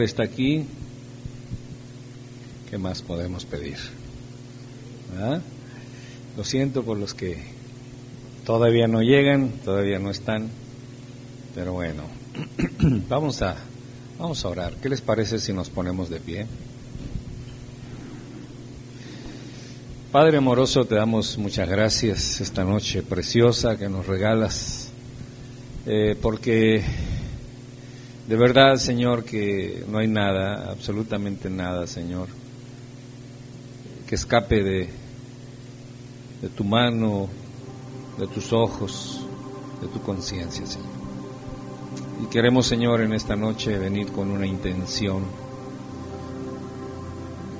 Está aquí. ¿Qué más podemos pedir? ¿Ah? Lo siento por los que todavía no llegan, todavía no están, pero bueno, vamos a, vamos a orar. ¿Qué les parece si nos ponemos de pie? Padre amoroso, te damos muchas gracias esta noche preciosa que nos regalas, eh, porque de verdad, Señor, que no hay nada, absolutamente nada, Señor, que escape de, de tu mano, de tus ojos, de tu conciencia, Señor. Y queremos, Señor, en esta noche venir con una intención,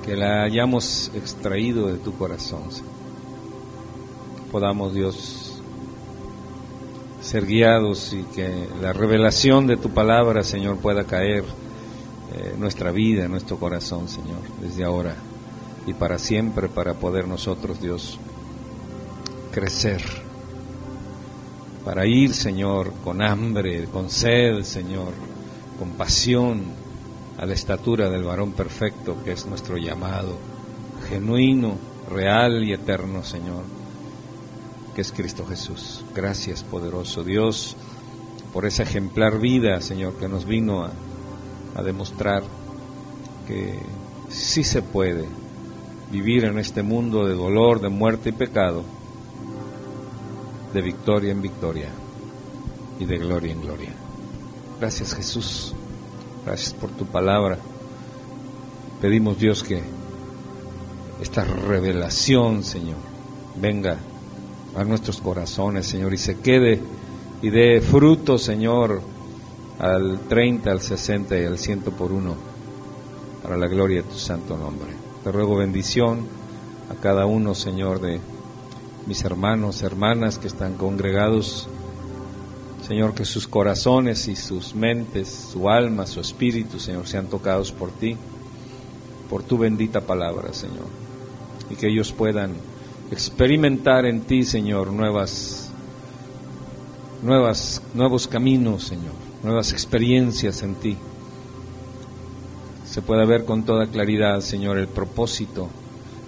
que la hayamos extraído de tu corazón, Señor. Podamos, Dios, ser guiados y que la revelación de tu palabra, Señor, pueda caer en nuestra vida, en nuestro corazón, Señor, desde ahora y para siempre, para poder nosotros, Dios, crecer, para ir, Señor, con hambre, con sed, Señor, con pasión a la estatura del varón perfecto que es nuestro llamado, genuino, real y eterno, Señor, que es Cristo Jesús. Gracias, poderoso Dios, por esa ejemplar vida, Señor, que nos vino a, demostrar que sí se puede vivir en este mundo de dolor, de muerte y pecado, de victoria en victoria y de gloria en gloria. Gracias Jesús, gracias por tu palabra. Pedimos Dios que esta revelación, Señor, venga a nuestros corazones, Señor, y se quede y dé fruto, Señor, al 30, al 60 y al 100 por uno, para la gloria de tu santo nombre. Te ruego bendición a cada uno, Señor, de mis hermanos, hermanas que están congregados. Señor, que sus corazones y sus mentes, su alma, su espíritu, Señor, sean tocados por ti, por tu bendita palabra, Señor. Y que ellos puedan experimentar en ti, Señor, nuevas, nuevas, nuevos caminos, Señor, nuevas experiencias en ti. Se pueda ver con toda claridad, Señor, el propósito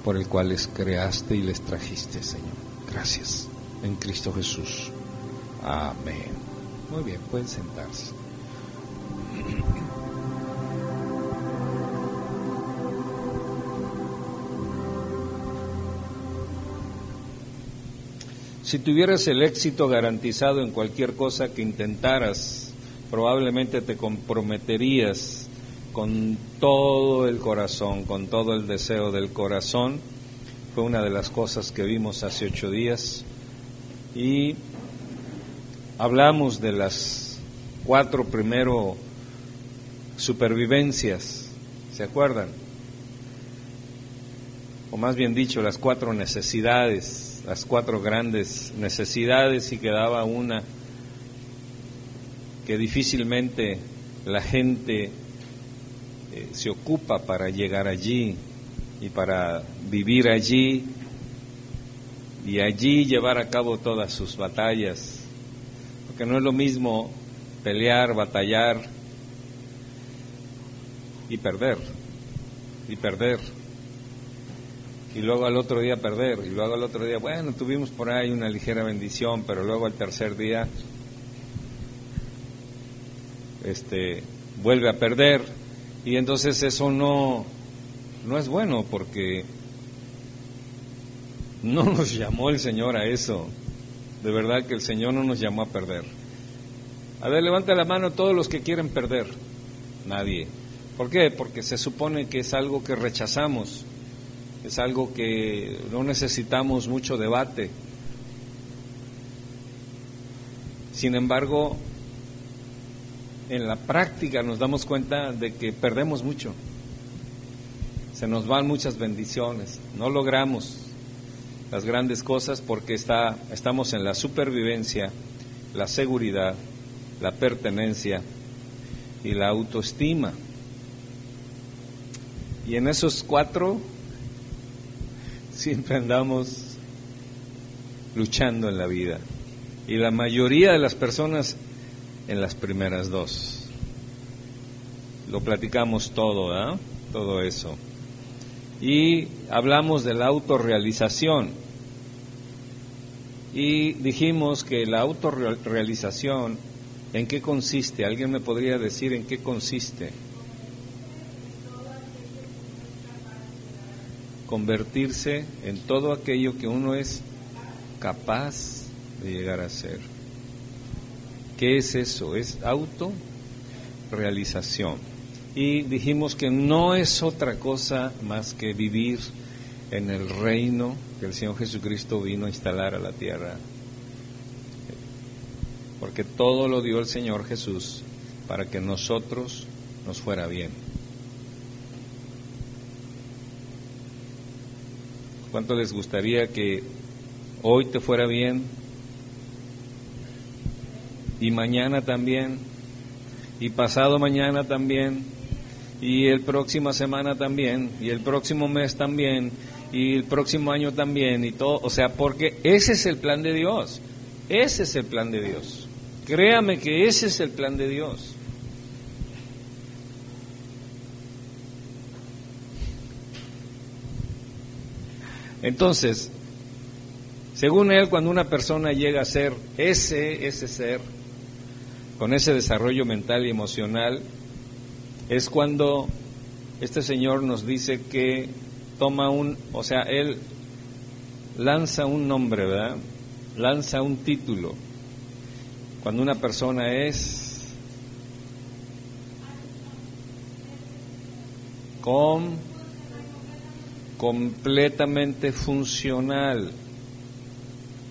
por el cual les creaste y les trajiste, Señor. Gracias. En Cristo Jesús. Amén. Muy bien, pueden sentarse. Si tuvieras el éxito garantizado en cualquier cosa que intentaras, probablemente te comprometerías con todo el corazón, con todo el deseo del corazón. Fue una de las cosas que vimos hace ocho días. Y hablamos de las cuatro primero supervivencias, ¿se acuerdan? O más bien dicho, las cuatro necesidades, las cuatro grandes necesidades y quedaba una que difícilmente la gente eh, se ocupa para llegar allí y para vivir allí y allí llevar a cabo todas sus batallas. Porque no es lo mismo pelear, batallar y perder, y perder, y luego al otro día perder, y luego al otro día, bueno, tuvimos por ahí una ligera bendición, pero luego al tercer día este vuelve a perder y entonces eso no no es bueno porque no nos llamó el Señor a eso. De verdad que el Señor no nos llamó a perder. A ver, levanta la mano todos los que quieren perder. Nadie. ¿Por qué? Porque se supone que es algo que rechazamos. Es algo que no necesitamos mucho debate. Sin embargo, en la práctica nos damos cuenta de que perdemos mucho. Se nos van muchas bendiciones. No logramos las grandes cosas porque está, estamos en la supervivencia, la seguridad, la pertenencia y la autoestima. Y en esos cuatro siempre andamos luchando en la vida. Y la mayoría de las personas en las primeras dos. lo platicamos todo, ¿ah? Todo eso. Y hablamos de la autorrealización. Y dijimos que la autorrealización, ¿en qué consiste? ¿Alguien me podría decir en qué consiste? Convertirse en todo aquello que uno es capaz de llegar a ser. ¿Qué es eso? Es autorrealización. Y dijimos que no es otra cosa más que vivir en el reino que el Señor Jesucristo vino a instalar a la tierra. Porque todo lo dio el Señor Jesús para que nosotros nos fuera bien. ¿Cuánto les gustaría que hoy te fuera bien y mañana también, y pasado mañana también, y el próxima semana también, y el próximo mes también, y el próximo año también, y todo, o sea, porque ese es el plan de Dios, ese es el plan de Dios. Créame que ese es el plan de Dios. Entonces, según él, cuando una persona llega a ser ese, ese ser, con ese desarrollo mental y emocional, es cuando este Señor nos dice que toma un, o sea, Él lanza un nombre, ¿verdad? Lanza un título. Cuando una persona es con completamente funcional.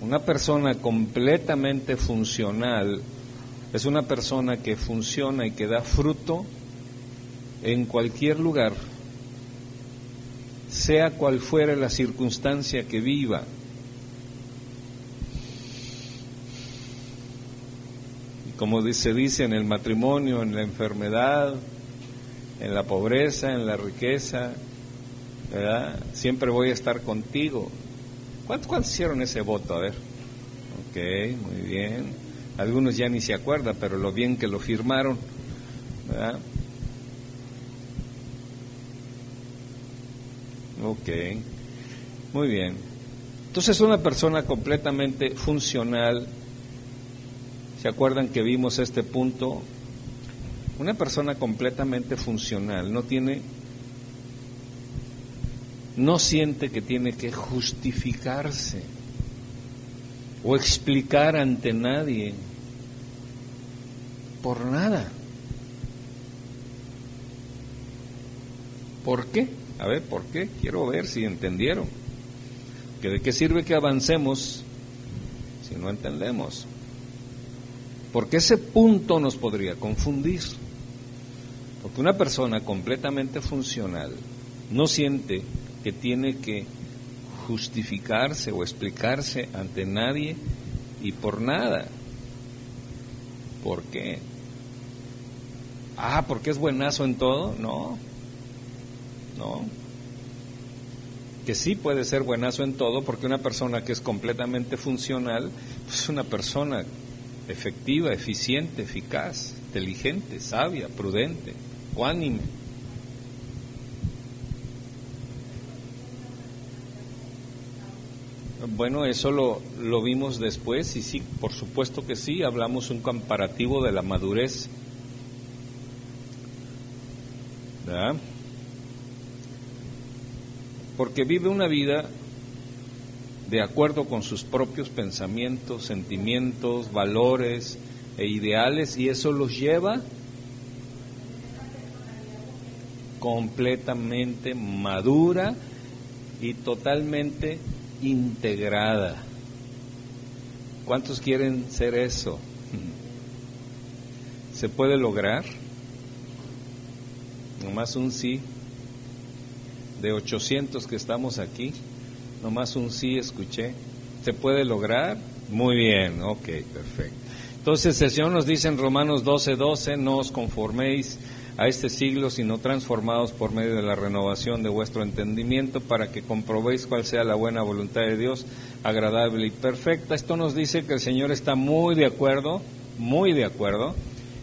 Una persona completamente funcional es una persona que funciona y que da fruto en cualquier lugar, sea cual fuera la circunstancia que viva. Como se dice en el matrimonio, en la enfermedad, en la pobreza, en la riqueza, ¿verdad? Siempre voy a estar contigo. ¿Cuántos, ¿Cuántos hicieron ese voto? A ver. Ok, muy bien. Algunos ya ni se acuerdan, pero lo bien que lo firmaron. ¿verdad? Ok, muy bien. Entonces una persona completamente funcional, ¿se acuerdan que vimos este punto? Una persona completamente funcional no tiene, no siente que tiene que justificarse o explicar ante nadie por nada. ¿Por qué? A ver, ¿por qué? Quiero ver si entendieron. Que de qué sirve que avancemos si no entendemos. Porque ese punto nos podría confundir. Porque una persona completamente funcional no siente que tiene que justificarse o explicarse ante nadie y por nada. ¿Por qué? Ah, porque es buenazo en todo. No, no. Que sí puede ser buenazo en todo, porque una persona que es completamente funcional pues es una persona efectiva, eficiente, eficaz, inteligente, sabia, prudente, cuánime. Bueno, eso lo, lo vimos después y sí, por supuesto que sí, hablamos un comparativo de la madurez. ¿Verdad? Porque vive una vida de acuerdo con sus propios pensamientos, sentimientos, valores e ideales y eso los lleva completamente madura y totalmente integrada. ¿Cuántos quieren ser eso? ¿Se puede lograr? Nomás un sí. De 800 que estamos aquí, nomás un sí escuché. ¿Se puede lograr? Muy bien, ok, perfecto. Entonces el Señor nos dice en Romanos 12, 12, no os conforméis a este siglo, sino transformados por medio de la renovación de vuestro entendimiento, para que comprobéis cuál sea la buena voluntad de Dios, agradable y perfecta. Esto nos dice que el Señor está muy de acuerdo, muy de acuerdo,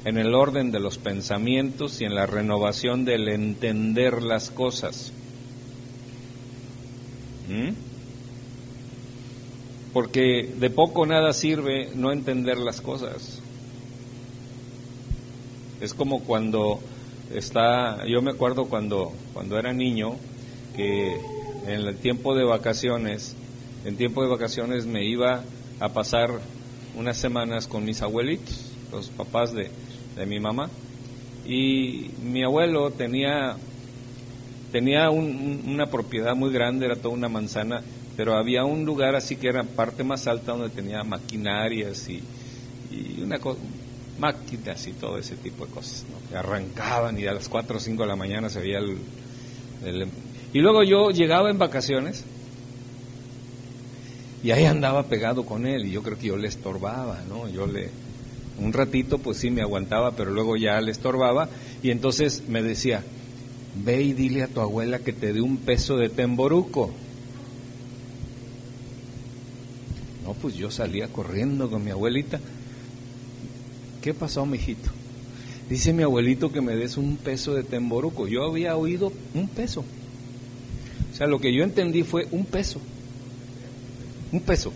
en el orden de los pensamientos y en la renovación del entender las cosas. ¿Mm? Porque de poco nada sirve no entender las cosas. Es como cuando está, yo me acuerdo cuando, cuando era niño, que en el tiempo de vacaciones, en tiempo de vacaciones me iba a pasar unas semanas con mis abuelitos, los papás de, de mi mamá. Y mi abuelo tenía, tenía una propiedad muy grande, era toda una manzana, pero había un lugar así que era parte más alta donde tenía maquinarias y, y una máquinas y todo ese tipo de cosas, que arrancaban y a las 4 o 5 de la mañana se veía el, Y luego yo llegaba en vacaciones y ahí andaba pegado con él y yo creo que yo le estorbaba, ¿no? Yo le, un ratito pues sí me aguantaba, pero luego ya le estorbaba y entonces me decía, ve y dile a tu abuela que te dé un peso de temboruco. No, pues yo salía corriendo con mi abuelita. ¿Qué pasó, mijito? Dice mi abuelito que me des un peso de temboruco. Yo había oído un peso. O sea, lo que yo entendí fue un peso. Un peso.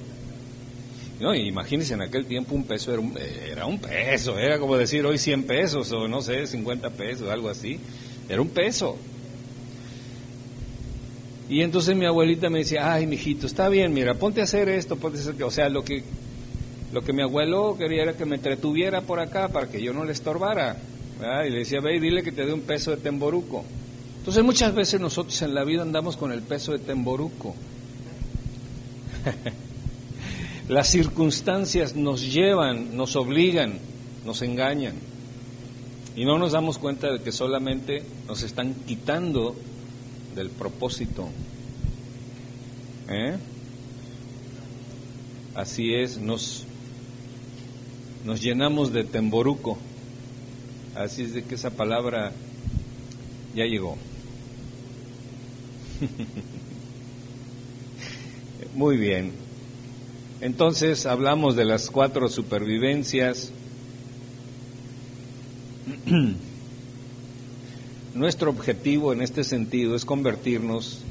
No, imagínense, en aquel tiempo un peso era un, era un peso, era como decir hoy 100 pesos o no sé, 50 pesos, algo así. Era un peso. Y entonces mi abuelita me decía, ay, mijito, está bien, mira, ponte a hacer esto, ponte a hacer... O sea, lo que, lo que mi abuelo quería era que me entretuviera por acá para que yo no le estorbara. Y le decía, ve y dile que te dé un peso de temboruco. Entonces muchas veces nosotros en la vida andamos con el peso de temboruco. Las circunstancias nos llevan, nos obligan, nos engañan. Y no nos damos cuenta de que solamente nos están quitando del propósito. ¿Eh? Así es, nos, nos llenamos de temboruco. Así es de que esa palabra ya llegó. Muy bien. Entonces hablamos de las cuatro supervivencias. Nuestro objetivo en este sentido es convertirnos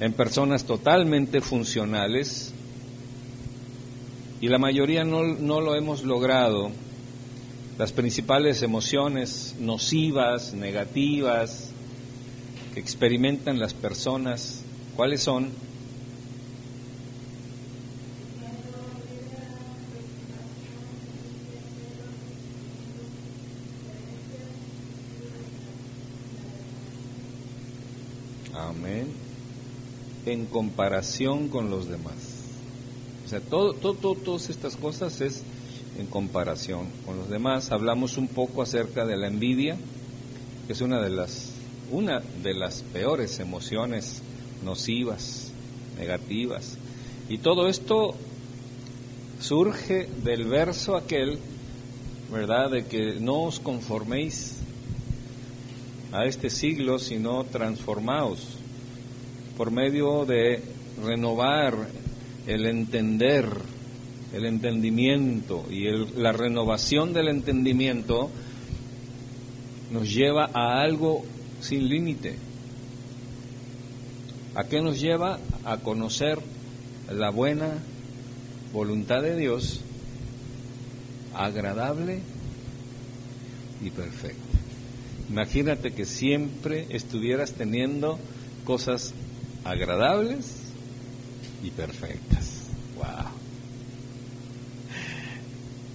en personas totalmente funcionales y la mayoría no, no, lo hemos logrado. Las principales emociones nocivas, negativas, que experimentan las personas, ¿cuáles son? en comparación con los demás. O sea, todo, todo, todas estas cosas es en comparación con los demás. Hablamos un poco acerca de la envidia, que es una de las, una de las peores emociones nocivas, negativas. Y todo esto surge del verso aquel, ¿verdad?, de que no os conforméis a este siglo, sino transformaos por medio de renovar el entender, el entendimiento y la renovación del entendimiento nos lleva a algo sin límite. ¿A qué nos lleva? A conocer la buena voluntad de Dios, agradable y perfecta. Imagínate que siempre estuvieras teniendo cosas agradables y perfectas. Wow.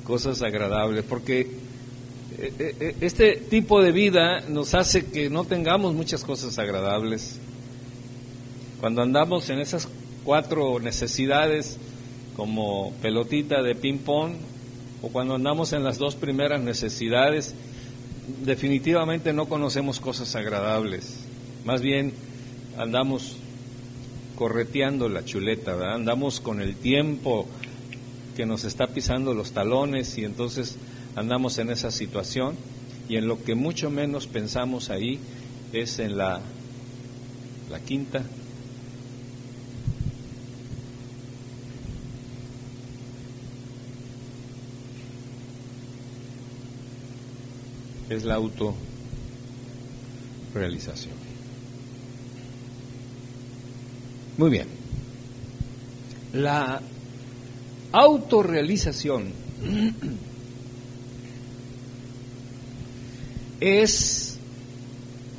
Cosas agradables, porque eh, eh, eh, este tipo de vida nos hace que no tengamos muchas cosas agradables. Cuando andamos en esas cuatro necesidades, como pelotita de ping-pong, o cuando andamos en las dos primeras necesidades, definitivamente no conocemos cosas agradables. Más bien andamos correteando la chuleta, andamos con el tiempo que nos está pisando los talones y entonces andamos en esa situación y en lo que mucho menos pensamos ahí es en la, la quinta. es la autorrealización. Muy bien. La autorrealización es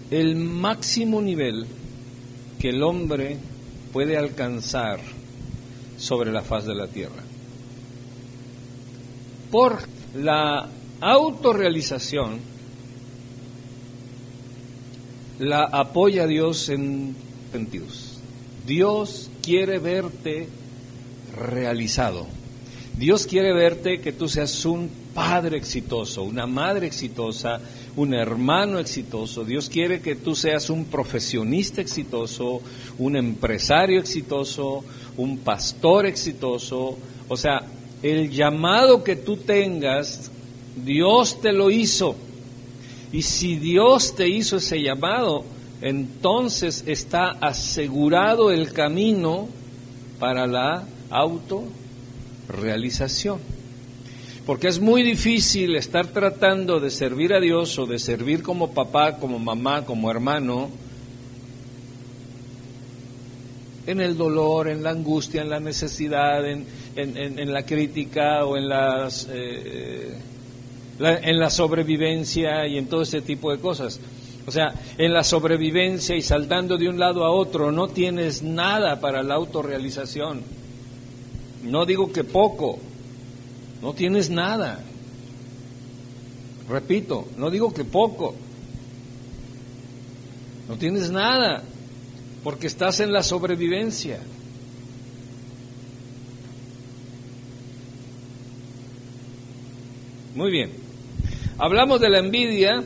el máximo nivel que el hombre puede alcanzar sobre la faz de la tierra. Por la autorrealización la apoya Dios en sentidos. Dios quiere verte realizado. Dios quiere verte que tú seas un padre exitoso, una madre exitosa, un hermano exitoso. Dios quiere que tú seas un profesionista exitoso, un empresario exitoso, un pastor exitoso. O sea, el llamado que tú tengas, Dios te lo hizo. Y si Dios te hizo ese llamado, entonces está asegurado el camino para la autorrealización. Porque es muy difícil estar tratando de servir a Dios o de servir como papá, como mamá, como hermano, en el dolor, en la angustia, en la necesidad, en, la crítica o en, las, eh, en la sobrevivencia y en todo ese tipo de cosas. O sea, en la sobrevivencia y saltando de un lado a otro, no tienes nada para la autorrealización. No digo que poco, no tienes nada. Repito, no digo que poco, no tienes nada, porque estás en la sobrevivencia. Muy bien. Hablamos de la envidia.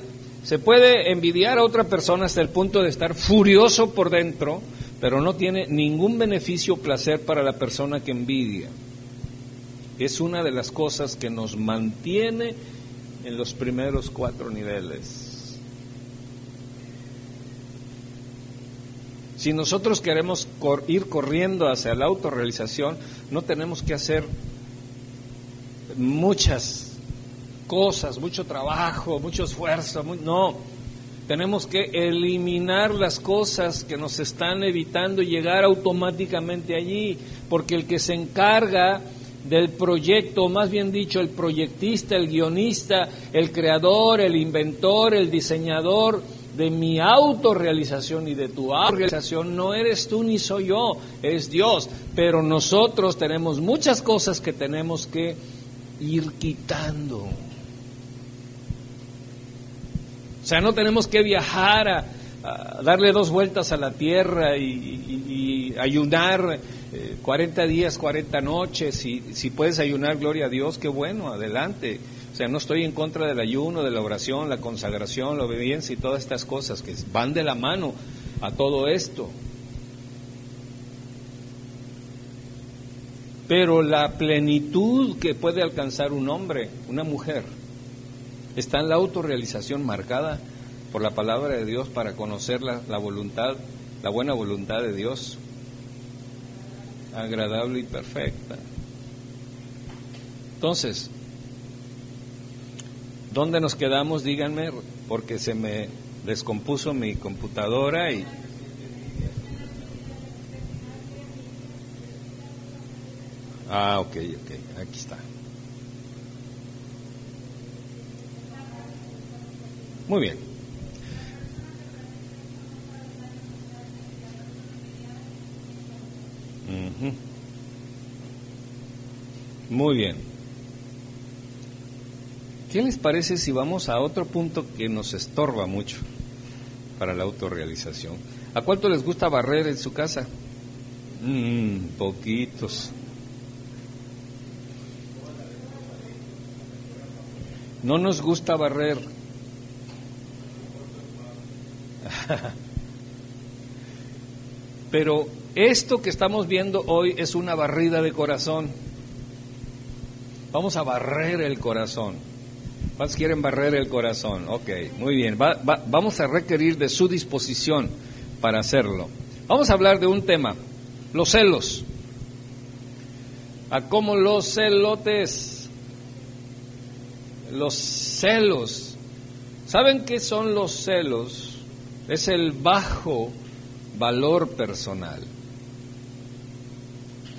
Se puede envidiar a otra persona hasta el punto de estar furioso por dentro, pero no tiene ningún beneficio o placer para la persona que envidia. Es una de las cosas que nos mantiene en los primeros cuatro niveles. Si nosotros queremos ir corriendo hacia la autorrealización, no tenemos que hacer muchas cosas, mucho trabajo, mucho esfuerzo, no, tenemos que eliminar las cosas que nos están evitando llegar automáticamente allí, porque el que se encarga del proyecto, más bien dicho, el proyectista, el guionista, el creador, el inventor, el diseñador de mi autorrealización y de tu autorrealización no eres tú ni soy yo, es Dios. Pero nosotros tenemos muchas cosas que tenemos que ir quitando. O sea, no tenemos que viajar a, darle dos vueltas a la tierra y, ayunar 40 eh, días, 40 noches. Y si puedes ayunar, gloria a Dios, qué bueno, adelante. O sea, no estoy en contra del ayuno, de la oración, la consagración, la obediencia y todas estas cosas que van de la mano a todo esto. Pero la plenitud que puede alcanzar un hombre, una mujer, está en la autorrealización marcada por la palabra de Dios para conocer la, voluntad, la buena voluntad de Dios, agradable y perfecta. Entonces, ¿dónde nos quedamos? Díganme, porque se me descompuso mi computadora y... Ah, ok, ok, aquí está. Muy bien. Muy bien. ¿Qué les parece si vamos a otro punto que nos estorba mucho para la autorrealización? ¿A cuánto les gusta barrer en su casa? Mm, poquitos. No nos gusta barrer. Pero esto que estamos viendo hoy es una barrida de corazón. Vamos a barrer el corazón. ¿Cuántos quieren barrer el corazón? Ok, muy bien. vamos a requerir de su disposición para hacerlo. Vamos a hablar de un tema, los celos. A cómo los celotes, los celos ¿Saben qué son los celos? Es el bajo valor personal.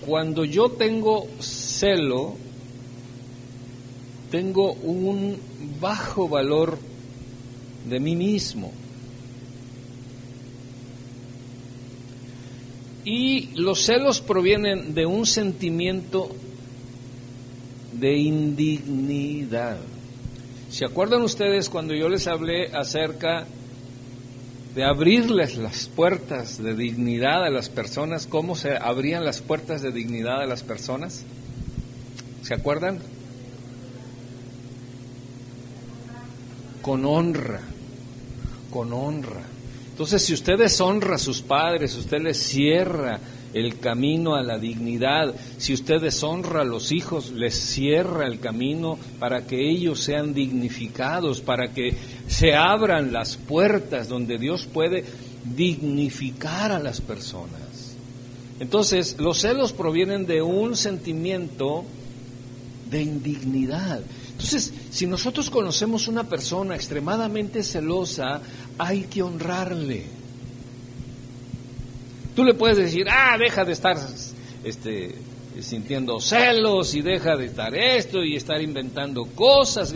Cuando yo tengo celo, tengo un bajo valor de mí mismo. Y los celos provienen de un sentimiento de indignidad. ¿Se acuerdan ustedes cuando yo les hablé acerca de abrirles las puertas de dignidad a las personas? ¿Cómo se abrían las puertas de dignidad a las personas? ¿Se acuerdan? Con honra, con honra. Entonces, si usted deshonra a sus padres, usted les cierra el camino a la dignidad. Si usted deshonra a los hijos, les cierra el camino para que ellos sean dignificados, para que se abran las puertas donde Dios puede dignificar a las personas. Entonces, los celos provienen de un sentimiento de indignidad. Entonces, si nosotros conocemos una persona extremadamente celosa, hay que honrarle. Tú le puedes decir, ah, deja de estar este, sintiendo celos y deja de estar esto y estar inventando cosas.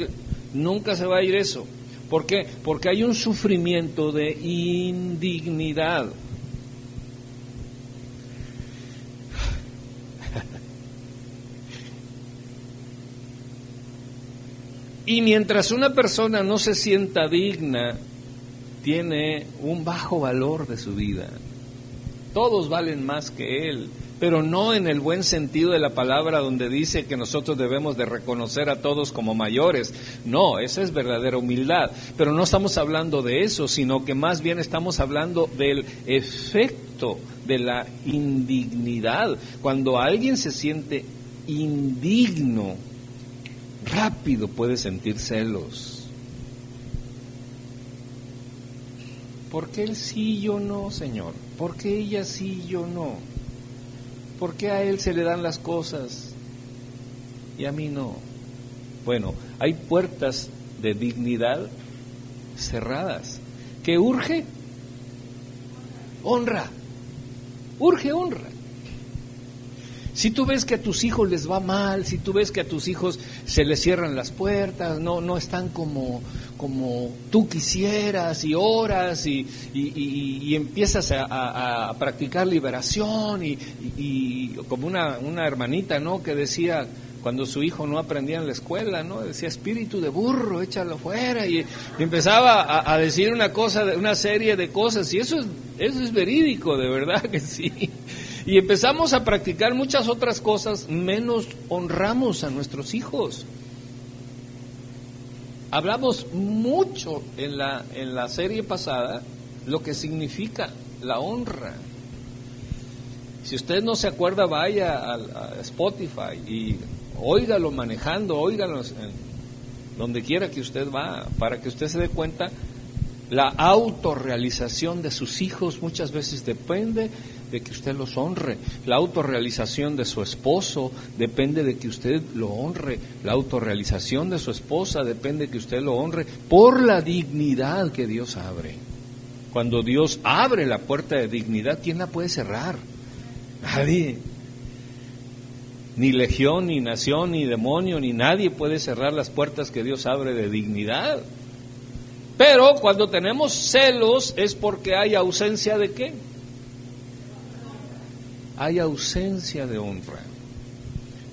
Nunca se va a ir eso. ¿Por qué? Porque hay un sufrimiento de indignidad. Y mientras una persona no se sienta digna, tiene un bajo valor de su vida. Todos valen más que él, pero no en el buen sentido de la palabra donde dice que nosotros debemos de reconocer a todos como mayores. No, esa es verdadera humildad, pero no estamos hablando de eso, sino que más bien estamos hablando del efecto de la indignidad. Cuando alguien se siente indigno, rápido puede sentir celos. ¿Por qué él sí y yo no, Señor? ¿Por qué ella sí y yo no? ¿Por qué a él se le dan las cosas y a mí no? Bueno, hay puertas de dignidad cerradas. ¿Qué urge? Honra. Urge honra. Si tú ves que a tus hijos les va mal, si tú ves que a tus hijos se les cierran las puertas, no, no están como, como tú quisieras y oras y, y, empiezas a, practicar liberación y, como una, una hermanita, ¿no? Que decía, cuando su hijo no aprendía en la escuela, ¿no? Decía espíritu de burro, échalo fuera y, empezaba a, decir una cosa, una serie de cosas y eso es, eso es verídico, de verdad que sí y empezamos a practicar muchas otras cosas, menos honramos a nuestros hijos. Hablamos mucho en la, en la serie pasada lo que significa la honra. Si usted no se acuerda, vaya a, Spotify y óigalo manejando, óigalo donde quiera que usted va, para que usted se dé cuenta, la autorrealización de sus hijos muchas veces depende de que usted los honre. La autorrealización de su esposo depende de que usted lo honre. La autorrealización de su esposa depende de que usted lo honre por la dignidad que Dios abre. Cuando Dios abre la puerta de dignidad, ¿quién la puede cerrar? Nadie. Ni legión, ni nación, ni demonio, ni nadie puede cerrar las puertas que Dios abre de dignidad. Pero cuando tenemos celos es porque hay ausencia de qué? Hay ausencia de honra.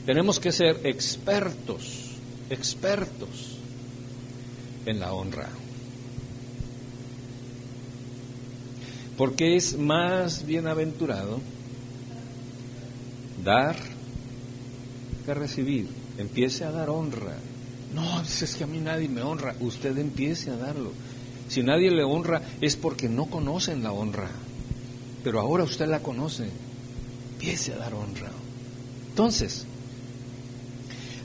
Tenemos que ser expertos, expertos en la honra. Porque es más bienaventurado dar que recibir. Empiece a dar honra. No, es que a mí nadie me honra. Usted empiece a darlo. Si nadie le honra es porque no conocen la honra. Pero ahora usted la conoce empiece a dar honra. Entonces,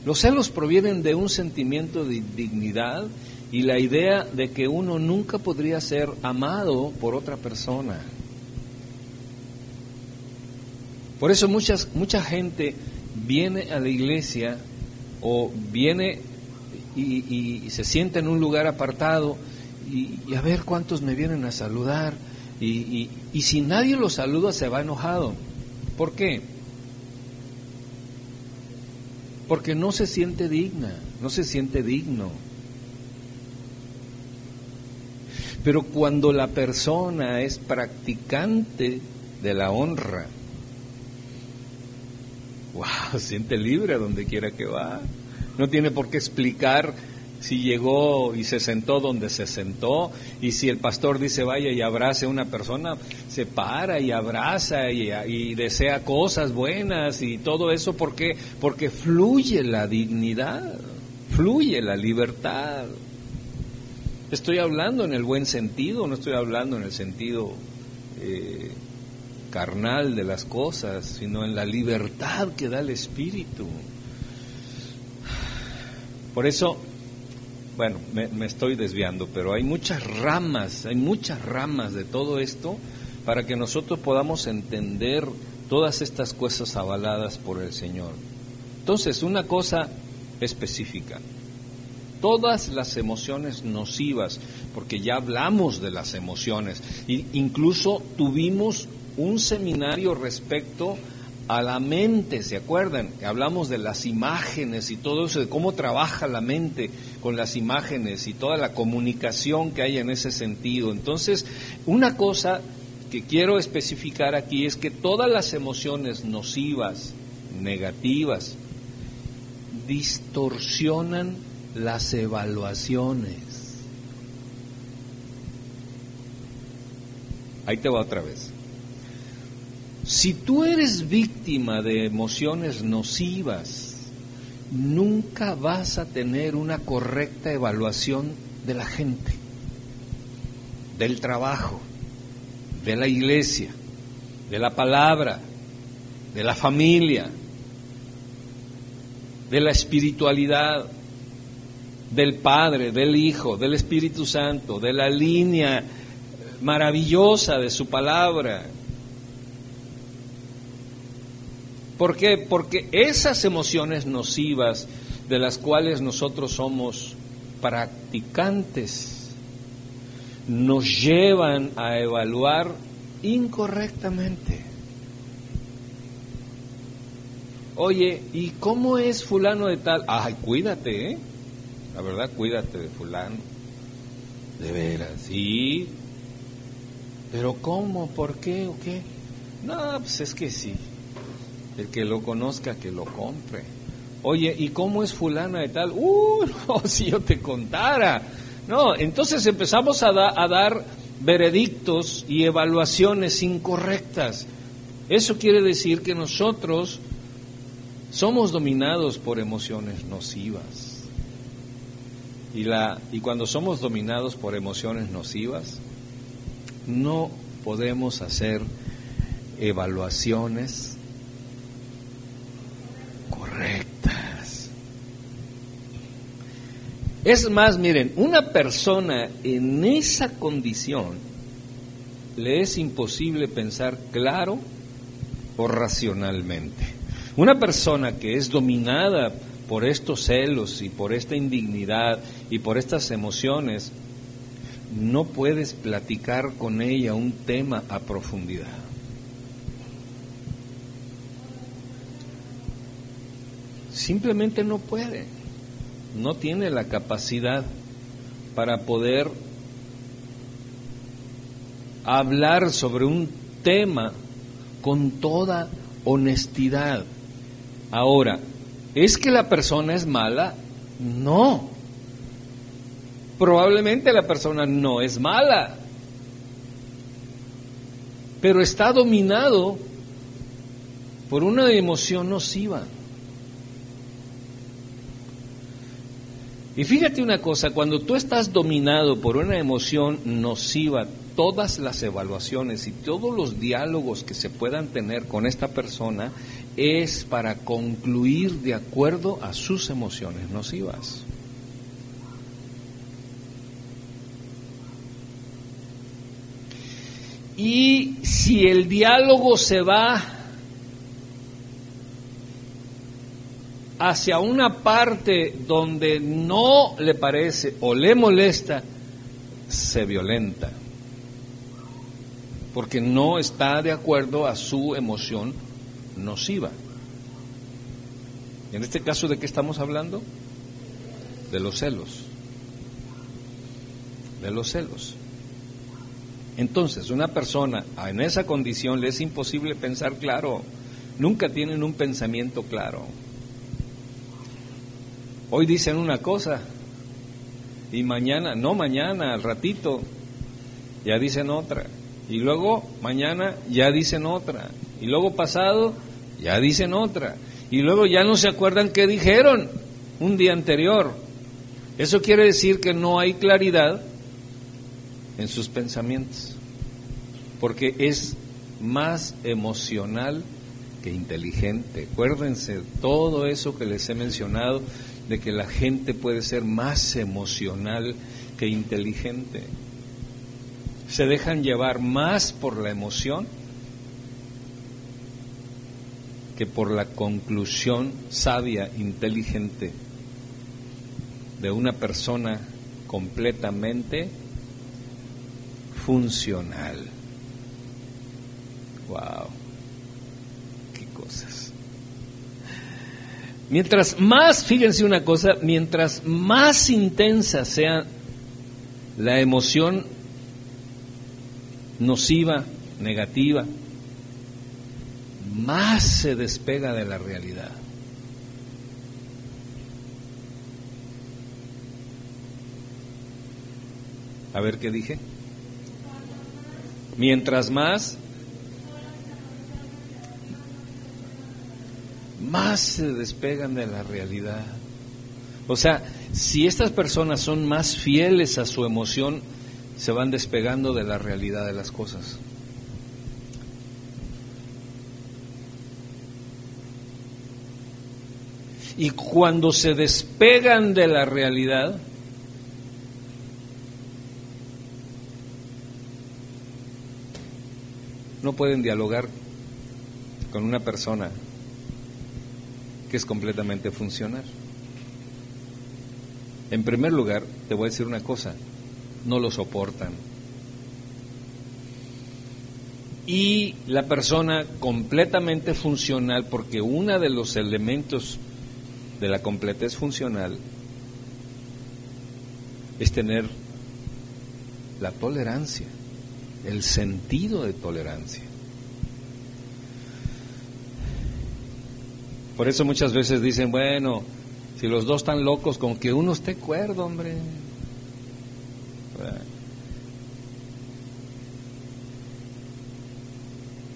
los celos provienen de un sentimiento de dignidad y la idea de que uno nunca podría ser amado por otra persona. Por eso muchas, mucha gente viene a la iglesia o viene y, se sienta en un lugar apartado y, a ver cuántos me vienen a saludar. Y, y si nadie lo saluda se va enojado. ¿Por qué? Porque no se siente digna, no se siente digno. Pero cuando la persona es practicante de la honra, wow, siente libre a donde quiera que va. No tiene por qué explicar si llegó y se sentó donde se sentó, y si el pastor dice vaya y abrace a una persona, se para y abraza y, desea cosas buenas y todo eso, ¿por qué? Porque fluye la dignidad, fluye la libertad. Estoy hablando en el buen sentido, no estoy hablando en el sentido eh, carnal de las cosas, sino en la libertad que da el Espíritu. Por eso, bueno, me, estoy desviando, pero hay muchas ramas, hay muchas ramas de todo esto para que nosotros podamos entender todas estas cosas avaladas por el Señor. Entonces, una cosa específica, todas las emociones nocivas, porque ya hablamos de las emociones, e incluso tuvimos un seminario respecto a la mente, ¿se acuerdan? Hablamos de las imágenes y todo eso, de cómo trabaja la mente con las imágenes y toda la comunicación que hay en ese sentido. Entonces, una cosa que quiero especificar aquí es que todas las emociones nocivas, negativas, distorsionan las evaluaciones. Ahí te va otra vez. Si tú eres víctima de emociones nocivas, nunca vas a tener una correcta evaluación de la gente, del trabajo, de la iglesia, de la palabra, de la familia, de la espiritualidad, del Padre, del Hijo, del Espíritu Santo, de la línea maravillosa de su palabra, ¿Por qué? Porque esas emociones nocivas de las cuales nosotros somos practicantes nos llevan a evaluar incorrectamente. Oye, ¿y cómo es fulano de tal? Ay, cuídate, ¿eh? La verdad, cuídate de fulano. De veras, sí. Pero ¿cómo? ¿Por qué o qué? No, pues es que sí. El que lo conozca, que lo compre. Oye, ¿y cómo es fulana de tal? Uh, no, si yo te contara. No, entonces empezamos a, a dar veredictos y evaluaciones incorrectas. Eso quiere decir que nosotros somos dominados por emociones nocivas. Y, la, y cuando somos dominados por emociones nocivas, no podemos hacer evaluaciones Es más, miren, una persona en esa condición le es imposible pensar claro o racionalmente. Una persona que es dominada por estos celos y por esta indignidad y por estas emociones, no puedes platicar con ella un tema a profundidad. Simplemente no puede, no tiene la capacidad para poder hablar sobre un tema con toda honestidad. Ahora, ¿es que la persona es mala? No. Probablemente la persona no es mala, pero está dominado por una emoción nociva. Y fíjate una cosa, cuando tú estás dominado por una emoción nociva, todas las evaluaciones y todos los diálogos que se puedan tener con esta persona es para concluir de acuerdo a sus emociones nocivas. Y si el diálogo se va hacia una parte donde no le parece o le molesta, se violenta porque no está de acuerdo a su emoción nociva. En este caso, ¿de qué estamos hablando? De los celos. De los celos. Entonces, una persona en esa condición le es imposible pensar claro. Nunca tienen un pensamiento claro. Hoy dicen una cosa y mañana, no mañana, al ratito, ya dicen otra. Y luego mañana ya dicen otra. Y luego pasado ya dicen otra. Y luego ya no se acuerdan qué dijeron un día anterior. Eso quiere decir que no hay claridad en sus pensamientos. Porque es más emocional que inteligente. Acuérdense todo eso que les he mencionado de que la gente puede ser más emocional que inteligente se dejan llevar más por la emoción que por la conclusión sabia, inteligente de una persona completamente funcional. Wow, qué cosas. Mientras más, fíjense una cosa, mientras más intensa sea la emoción nociva, negativa, más se despega de la realidad. A ver qué dije. Mientras más, más se despegan de la realidad. O sea, si estas personas son más fieles a su emoción se van despegando de la realidad de las cosas. Y cuando se despegan de la realidad, no pueden dialogar con una persona que es completamente funcional. En primer lugar, te voy a decir una cosa, no lo soportan. Y la persona completamente funcional, porque uno de los elementos de la completez funcional es tener la tolerancia, el sentido de tolerancia. Por eso muchas veces dicen, bueno, si los dos están locos, con que uno esté cuerdo, hombre.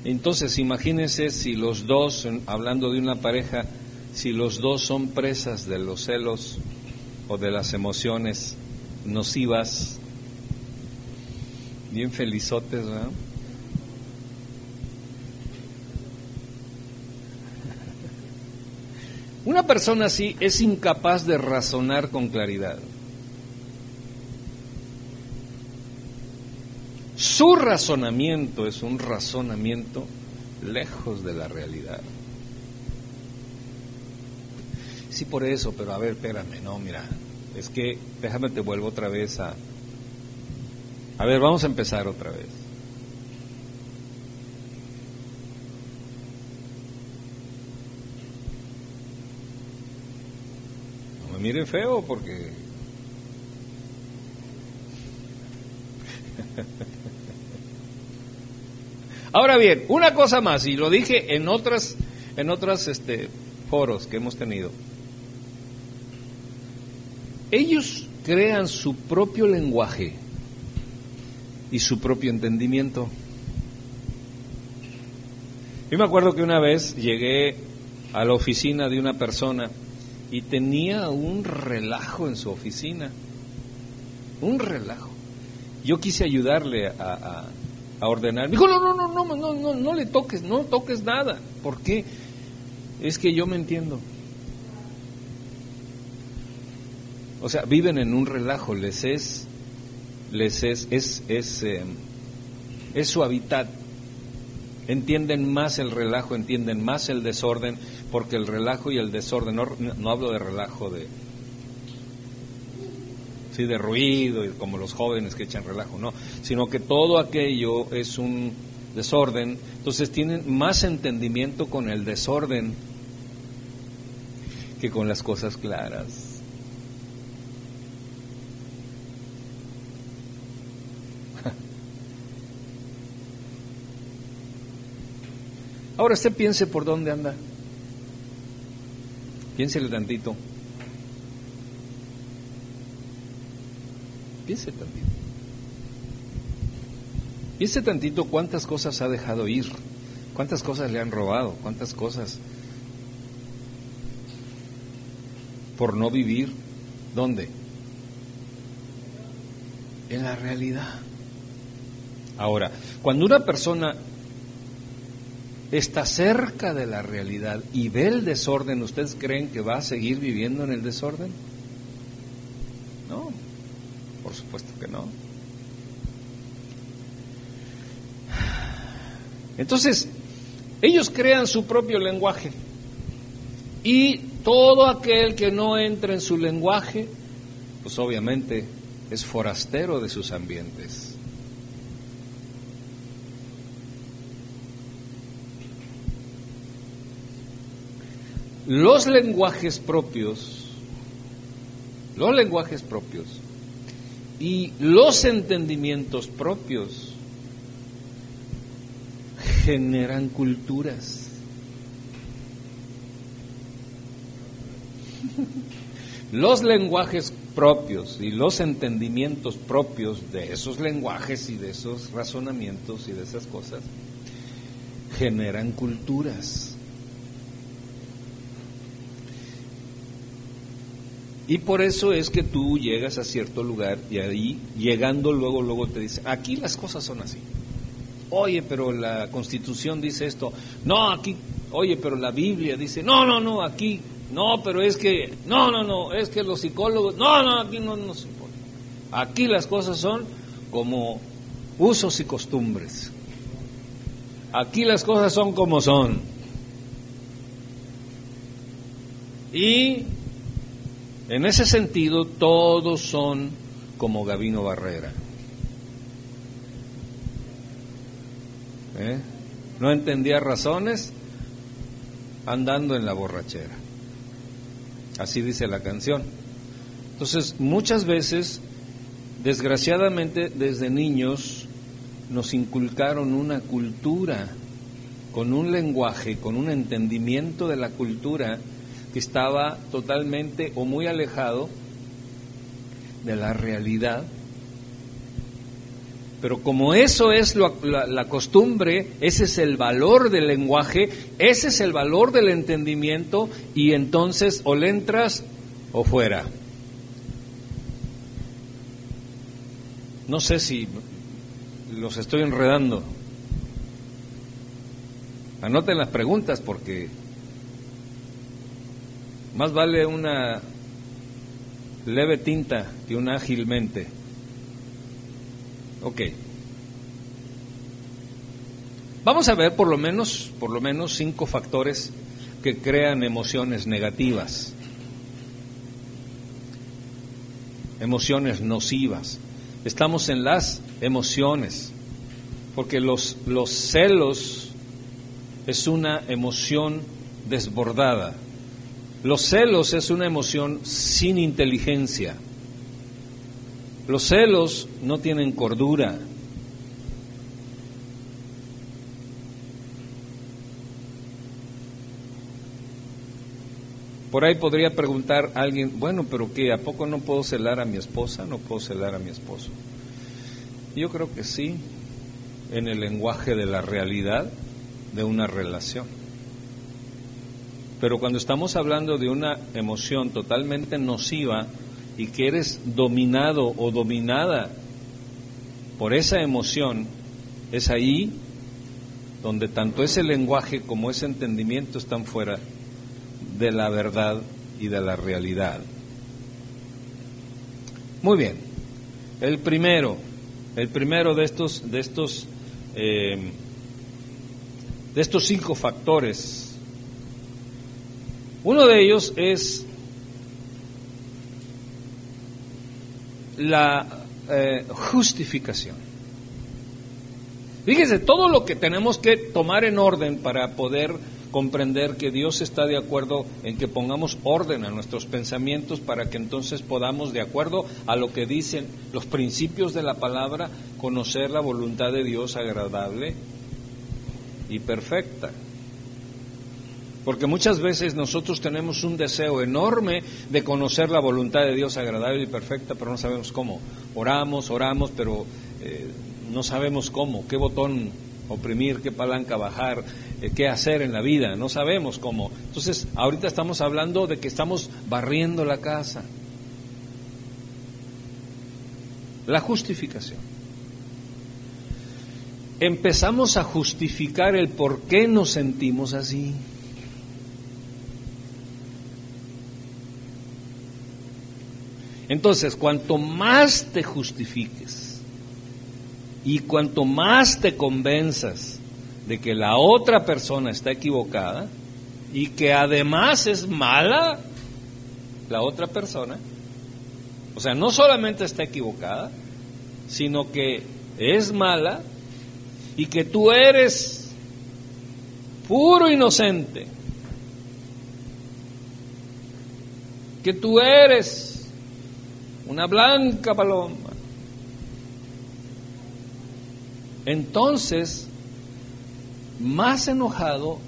Entonces, imagínense si los dos, hablando de una pareja, si los dos son presas de los celos o de las emociones nocivas, bien felizotes, ¿verdad? Una persona así es incapaz de razonar con claridad. Su razonamiento es un razonamiento lejos de la realidad. Sí, por eso, pero a ver, espérame, no, mira, es que déjame te vuelvo otra vez a... A ver, vamos a empezar otra vez. Miren feo porque Ahora bien, una cosa más, y lo dije en otras, en otras este, foros que hemos tenido. Ellos crean su propio lenguaje y su propio entendimiento. Yo me acuerdo que una vez llegué a la oficina de una persona y tenía un relajo en su oficina, un relajo. Yo quise ayudarle a, ordenar. dijo, no, no, no, no, no, no, no le toques, no toques nada. ¿Por qué? Es que yo me entiendo. O sea, viven en un relajo, les es, les es, es, es, eh, es su hábitat. Entienden más el relajo, entienden más el desorden, porque el relajo y el desorden, no, hablo de relajo de, sí, de ruido, y como los jóvenes que echan relajo, no, sino que todo aquello es un desorden, entonces tienen más entendimiento con el desorden que con las cosas claras. Ahora usted piense por dónde anda. Piénsele tantito. Piense tantito. Piense tantito cuántas cosas ha dejado ir, cuántas cosas le han robado, cuántas cosas por no vivir. ¿Dónde? En la realidad. Ahora, cuando una persona está cerca de la realidad y ve el desorden, ¿ustedes creen que va a seguir viviendo en el desorden? No, por supuesto que no. Entonces, ellos crean su propio lenguaje y todo aquel que no entra en su lenguaje, pues obviamente es forastero de sus ambientes. Los lenguajes propios, los lenguajes propios y los entendimientos propios generan culturas. Los lenguajes propios y los entendimientos propios de esos lenguajes y de esos razonamientos y de esas cosas generan culturas. Y por eso es que tú llegas a cierto lugar y ahí, llegando luego, luego te dice, aquí las cosas son así. Oye, pero la constitución dice esto. No, aquí, oye, pero la Biblia dice, no, no, no, aquí, no, pero es que, no, no, no, es que los psicólogos, no, no, aquí no nos importa. Aquí las cosas son como usos y costumbres. Aquí las cosas son como son. Y en ese sentido, todos son como Gavino Barrera. ¿Eh? No entendía razones andando en la borrachera. Así dice la canción. Entonces, muchas veces, desgraciadamente, desde niños nos inculcaron una cultura, con un lenguaje, con un entendimiento de la cultura estaba totalmente o muy alejado de la realidad. Pero como eso es la, costumbre, ese es el valor del lenguaje, ese es el valor del entendimiento, y entonces o le entras o fuera. No sé si los estoy enredando. Anoten las preguntas porque más vale una leve tinta que una ágilmente. Ok. Vamos a ver por lo menos, por lo menos cinco factores que crean emociones negativas, emociones nocivas. Estamos en las emociones, porque los, los celos es una emoción desbordada. Los celos es una emoción sin inteligencia. Los celos no tienen cordura. Por ahí podría preguntar alguien, bueno, pero ¿qué? ¿A poco no puedo celar a mi esposa? ¿No puedo celar a mi esposo? Yo creo que sí, en el lenguaje de la realidad de una relación. Pero cuando estamos hablando de una emoción totalmente nociva y que eres dominado o dominada por esa emoción, es ahí donde tanto ese lenguaje como ese entendimiento están fuera de la verdad y de la realidad. Muy bien, el primero, el primero de estos, de estos, eh, de estos cinco factores uno de ellos es la eh, justificación. Fíjese, todo lo que tenemos que tomar en orden para poder comprender que Dios está de acuerdo en que pongamos orden a nuestros pensamientos para que entonces podamos, de acuerdo a lo que dicen los principios de la palabra, conocer la voluntad de Dios agradable y perfecta. Porque muchas veces nosotros tenemos un deseo enorme de conocer la voluntad de Dios agradable y perfecta, pero no sabemos cómo. Oramos, oramos, pero eh, no sabemos cómo, qué botón oprimir, qué palanca bajar, eh, qué hacer en la vida, no sabemos cómo. Entonces, ahorita estamos hablando de que estamos barriendo la casa. La justificación. Empezamos a justificar el por qué nos sentimos así. Entonces, cuanto más te justifiques y cuanto más te convenzas de que la otra persona está equivocada y que además es mala la otra persona. O sea, no solamente está equivocada, sino que es mala y que tú eres puro inocente. Que tú eres una blanca paloma. Entonces, más enojado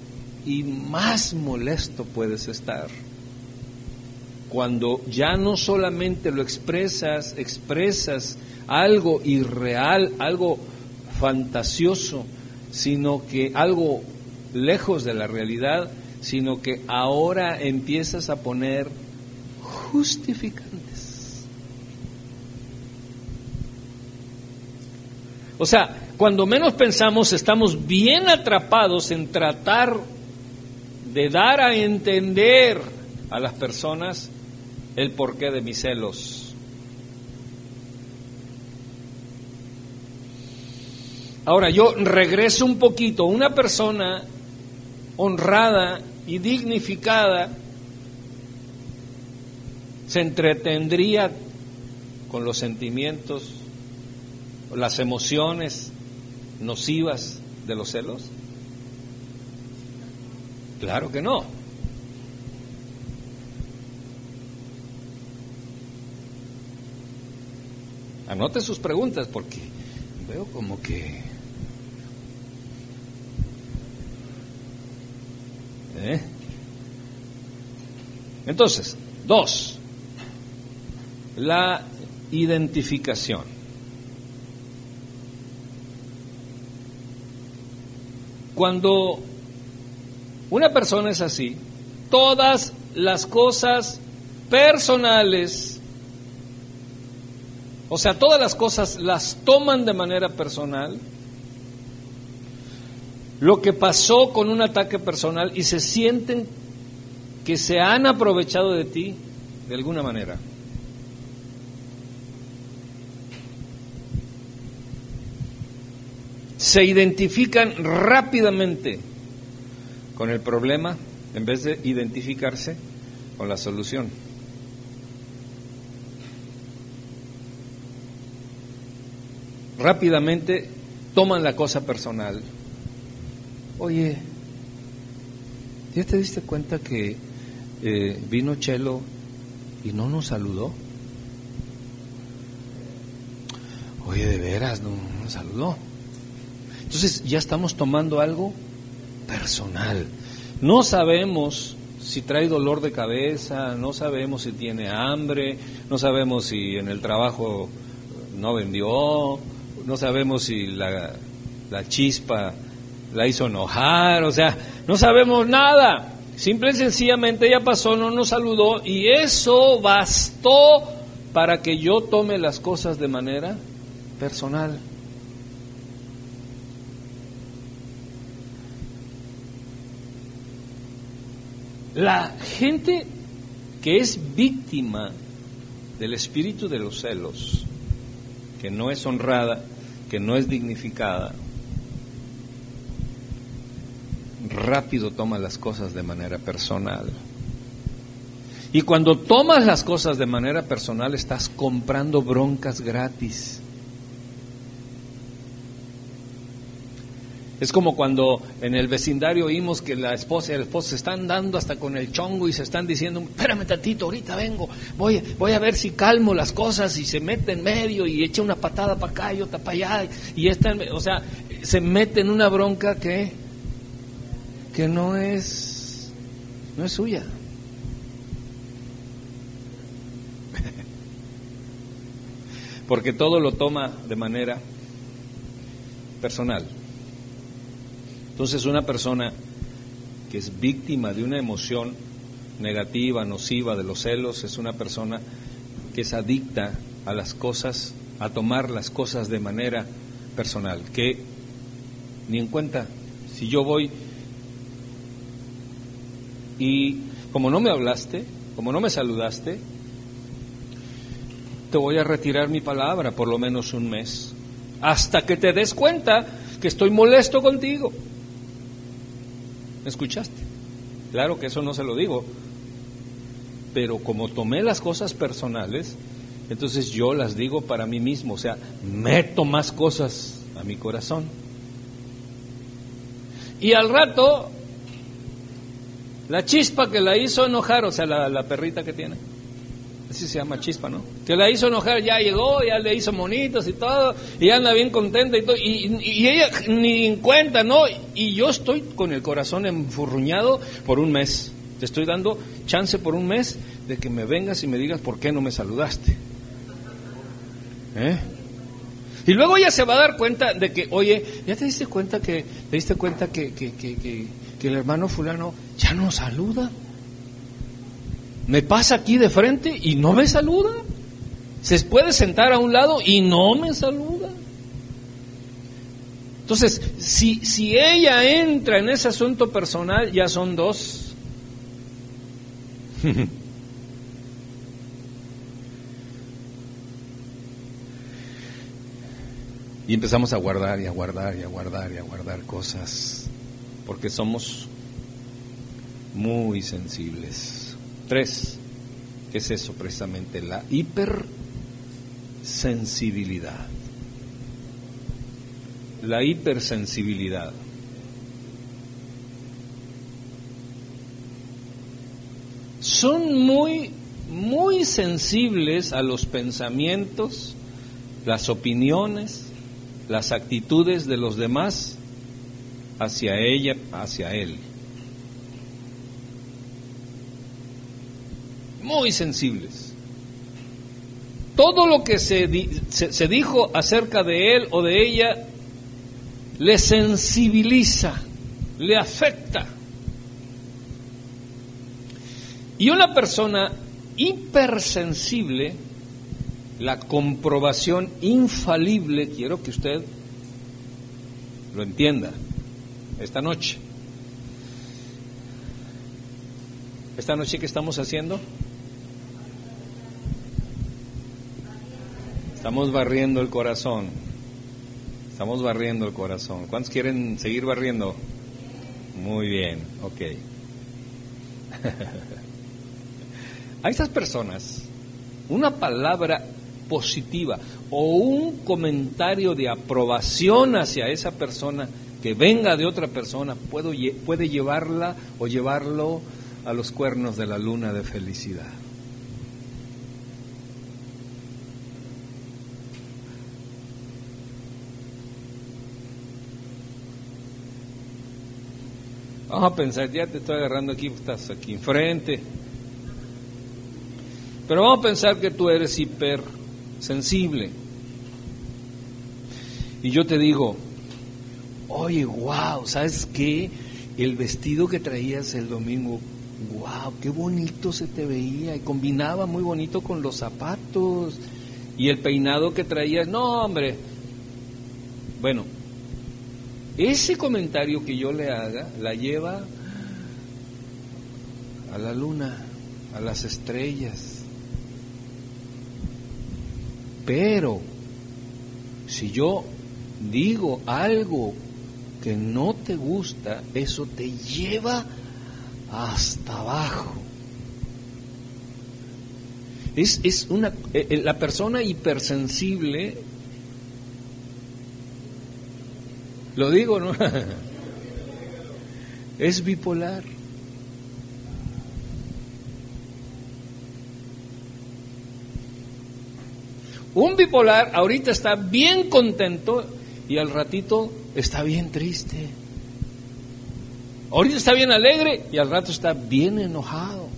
y más molesto puedes estar. Cuando ya no solamente lo expresas, expresas algo irreal, algo fantasioso, sino que algo lejos de la realidad, sino que ahora empiezas a poner justificantes. O sea, cuando menos pensamos estamos bien atrapados en tratar de dar a entender a las personas el porqué de mis celos. Ahora yo regreso un poquito, una persona honrada y dignificada se entretendría con los sentimientos, las emociones nocivas de los celos? Claro que no. Anote sus preguntas porque veo como que... ¿eh? Entonces, dos, la identificación. Cuando una persona es así, todas las cosas personales, o sea, todas las cosas las toman de manera personal, lo que pasó con un ataque personal y se sienten que se han aprovechado de ti de alguna manera. Se identifican rápidamente con el problema en vez de identificarse con la solución. Rápidamente toman la cosa personal. Oye, ¿ya te diste cuenta que eh, vino Chelo y no nos saludó? Oye, de veras, no nos saludó. Entonces ya estamos tomando algo personal. No sabemos si trae dolor de cabeza, no sabemos si tiene hambre, no sabemos si en el trabajo no vendió, no sabemos si la, chispa la hizo enojar, o sea, no sabemos nada. Simple y sencillamente ella pasó, no nos saludó y eso bastó para que yo tome las cosas de manera personal. La gente que es víctima del espíritu de los celos, que no es honrada, que no es dignificada, rápido toma las cosas de manera personal. Y cuando tomas las cosas de manera personal, estás comprando broncas gratis. Es como cuando en el vecindario oímos que la esposa y el esposo se están dando hasta con el chongo y se están diciendo, espérame tantito, ahorita vengo, voy, voy a ver si calmo las cosas y se mete en medio y echa una patada para acá y otra para allá y está, o sea, se mete en una bronca que, que no es, no es suya. Porque todo lo toma de manera personal. Entonces una persona que es víctima de una emoción negativa, nociva de los celos, es una persona que es adicta a las cosas, a tomar las cosas de manera personal, que ni en cuenta, si yo voy y como no me hablaste, como no me saludaste, te voy a retirar mi palabra por lo menos un mes, hasta que te des cuenta que estoy molesto contigo. ¿Me escuchaste? Claro que eso no se lo digo, pero como tomé las cosas personales, entonces yo las digo para mí mismo, o sea, meto más cosas a mi corazón. Y al rato, la chispa que la hizo enojar, o sea, la, la perrita que tiene, así se llama chispa, ¿no? Que la hizo enojar, ya llegó, ya le hizo monitos y todo, y anda bien contenta y todo, y, ella ni en cuenta, ¿no? Y yo estoy con el corazón enfurruñado por un mes. Te estoy dando chance por un mes de que me vengas y me digas por qué no me saludaste. ¿Eh? Y luego ella se va a dar cuenta de que, oye, ¿ya te diste cuenta que, te diste cuenta que, que, que, que el hermano fulano ya no saluda? Me pasa aquí de frente y no me saluda. Se puede sentar a un lado y no me saluda. Entonces, si, si ella entra en ese asunto personal, ya son dos. y empezamos a guardar y a guardar y a guardar y a guardar cosas, porque somos muy sensibles. Tres, ¿qué es eso precisamente? La hipersensibilidad. La hipersensibilidad. Son muy, muy sensibles a los pensamientos, las opiniones, las actitudes de los demás hacia ella, hacia él. Muy sensibles. Todo lo que se, se, dijo acerca de él o de ella le sensibiliza, le afecta. Y una persona hipersensible, la comprobación infalible, quiero que usted lo entienda esta noche. Esta noche que estamos haciendo, Estamos barriendo el corazón. Estamos barriendo el corazón. ¿Cuántos quieren seguir barriendo? Muy bien, ok. A estas personas, una palabra positiva o un comentario de aprobación hacia esa persona que venga de otra persona puede llevarla o llevarlo a los cuernos de la luna de felicidad. Vamos a pensar, ya te estoy agarrando aquí, estás aquí enfrente. Pero vamos a pensar que tú eres hipersensible. Y yo te digo, oye, wow, ¿sabes qué? El vestido que traías el domingo, wow, qué bonito se te veía y combinaba muy bonito con los zapatos. Y el peinado que traías, no, hombre. Bueno, ese comentario que yo le haga la lleva a la luna, a las estrellas. Pero si yo digo algo que no te gusta, eso te lleva hasta abajo. Es, es una, eh, eh, la persona hipersensible, lo digo, ¿no? es bipolar. Un bipolar ahorita está bien contento y al ratito está bien triste. Ahorita está bien alegre y al rato está bien enojado.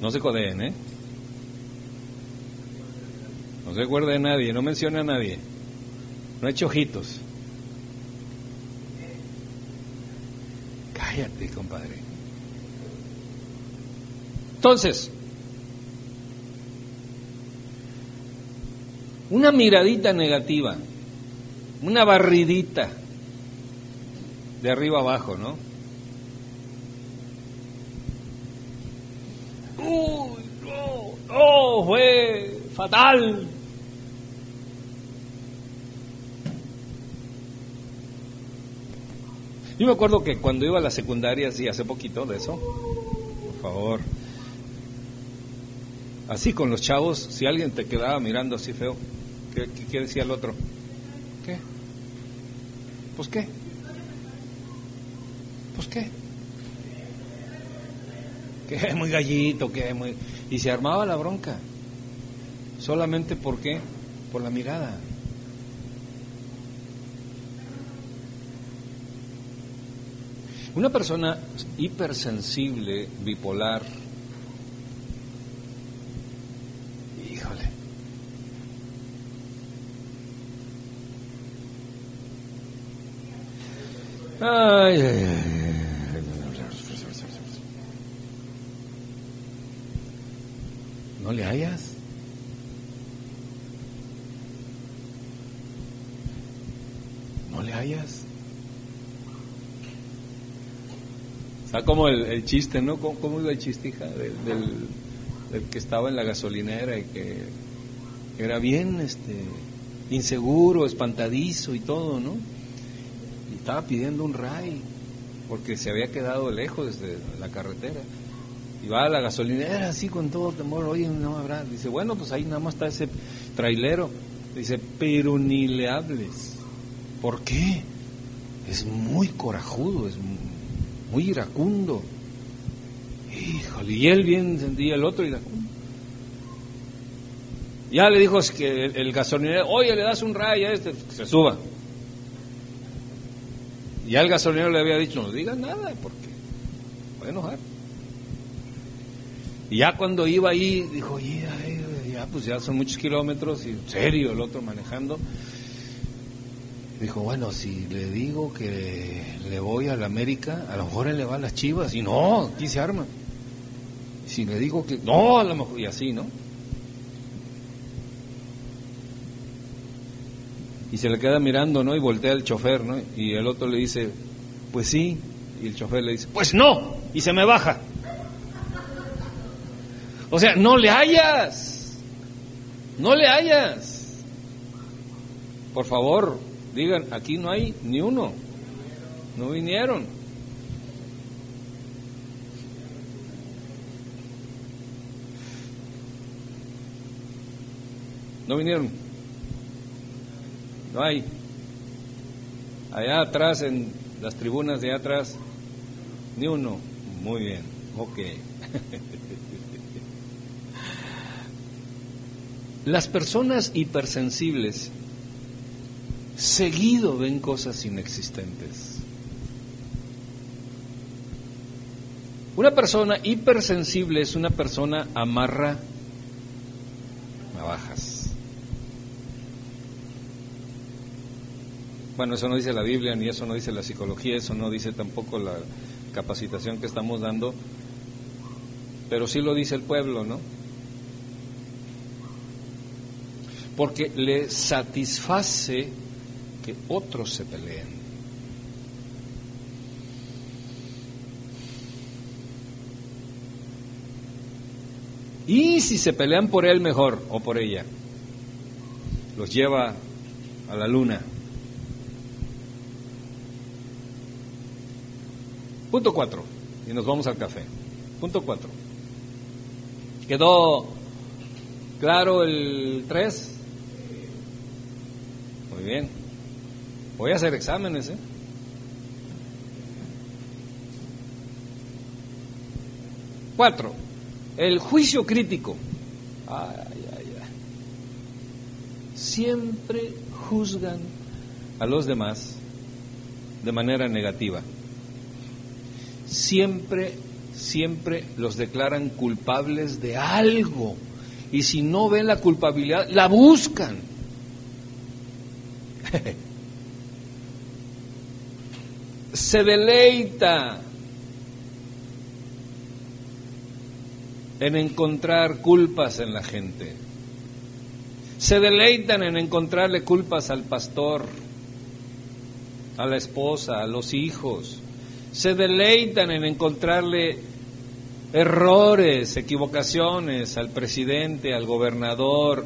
No se codeen, ¿eh? No se acuerde de nadie, no mencione a nadie. No eche ojitos. Cállate, compadre. Entonces, una miradita negativa, una barridita de arriba abajo, ¿no? Uy, no, no, fue fatal. Yo me acuerdo que cuando iba a la secundaria, sí, hace poquito de eso, por favor, así con los chavos, si alguien te quedaba mirando así feo, ¿qué, decía el otro? ¿Qué? ¿Pues qué? ¿Pues qué? ¿Qué? Muy gallito, ¿qué? Muy... Y se armaba la bronca. Solamente por qué? Por la mirada. Una persona hipersensible, bipolar, híjole, ay, ay, ay. ¿No le hayas? ¿No le hayas? Está como el, chiste, ¿no? ¿Cómo, iba el chiste, hija? Del, que estaba en la gasolinera y que era bien este, inseguro, espantadizo y todo, ¿no? Y estaba pidiendo un ray porque se había quedado lejos de la carretera. Y va a la gasolinera así con todo temor, oye, no habrá. Dice, bueno, pues ahí nada más está ese trailero. Dice, pero ni le hables. ¿Por qué? Es muy corajudo, es muy iracundo. Híjole, y él bien sentía el otro iracundo. Ya le dijo que el, gasolinero, oye, le das un rayo a este, que se suba. Y al gasolinero le había dicho, no digas nada, porque voy a enojar. Y ya cuando iba ahí, dijo, oye, ya, pues ya son muchos kilómetros, y en serio, el otro manejando. Dijo, bueno, si le digo que le voy a la América, a lo mejor él le va a las chivas. Y no, aquí se arma. Si le digo que no, a lo mejor, y así, ¿no? Y se le queda mirando, ¿no? Y voltea el chofer, ¿no? Y el otro le dice, pues sí. Y el chofer le dice, pues no. Y se me baja. O sea, no le hayas. No le hayas. Por favor, Digan, aquí no hay ni uno. No vinieron. No vinieron. No hay. Allá atrás, en las tribunas de allá atrás, ni uno. Muy bien. Ok. Las personas hipersensibles seguido ven cosas inexistentes. Una persona hipersensible es una persona amarra navajas. Bueno, eso no dice la Biblia, ni eso no dice la psicología, eso no dice tampoco la capacitación que estamos dando, pero sí lo dice el pueblo, ¿no? porque le satisface que otros se peleen. Y si se pelean por él mejor o por ella, los lleva a la luna. Punto cuatro, y nos vamos al café. Punto cuatro. ¿Quedó claro el tres? Muy bien. Voy a hacer exámenes, ¿eh? Cuatro, el juicio crítico. Ay, ay, ay. Siempre juzgan a los demás de manera negativa. Siempre, siempre los declaran culpables de algo. Y si no ven la culpabilidad, la buscan. Se deleita en encontrar culpas en la gente. Se deleitan en encontrarle culpas al pastor, a la esposa, a los hijos. Se deleitan en encontrarle errores, equivocaciones al presidente, al gobernador,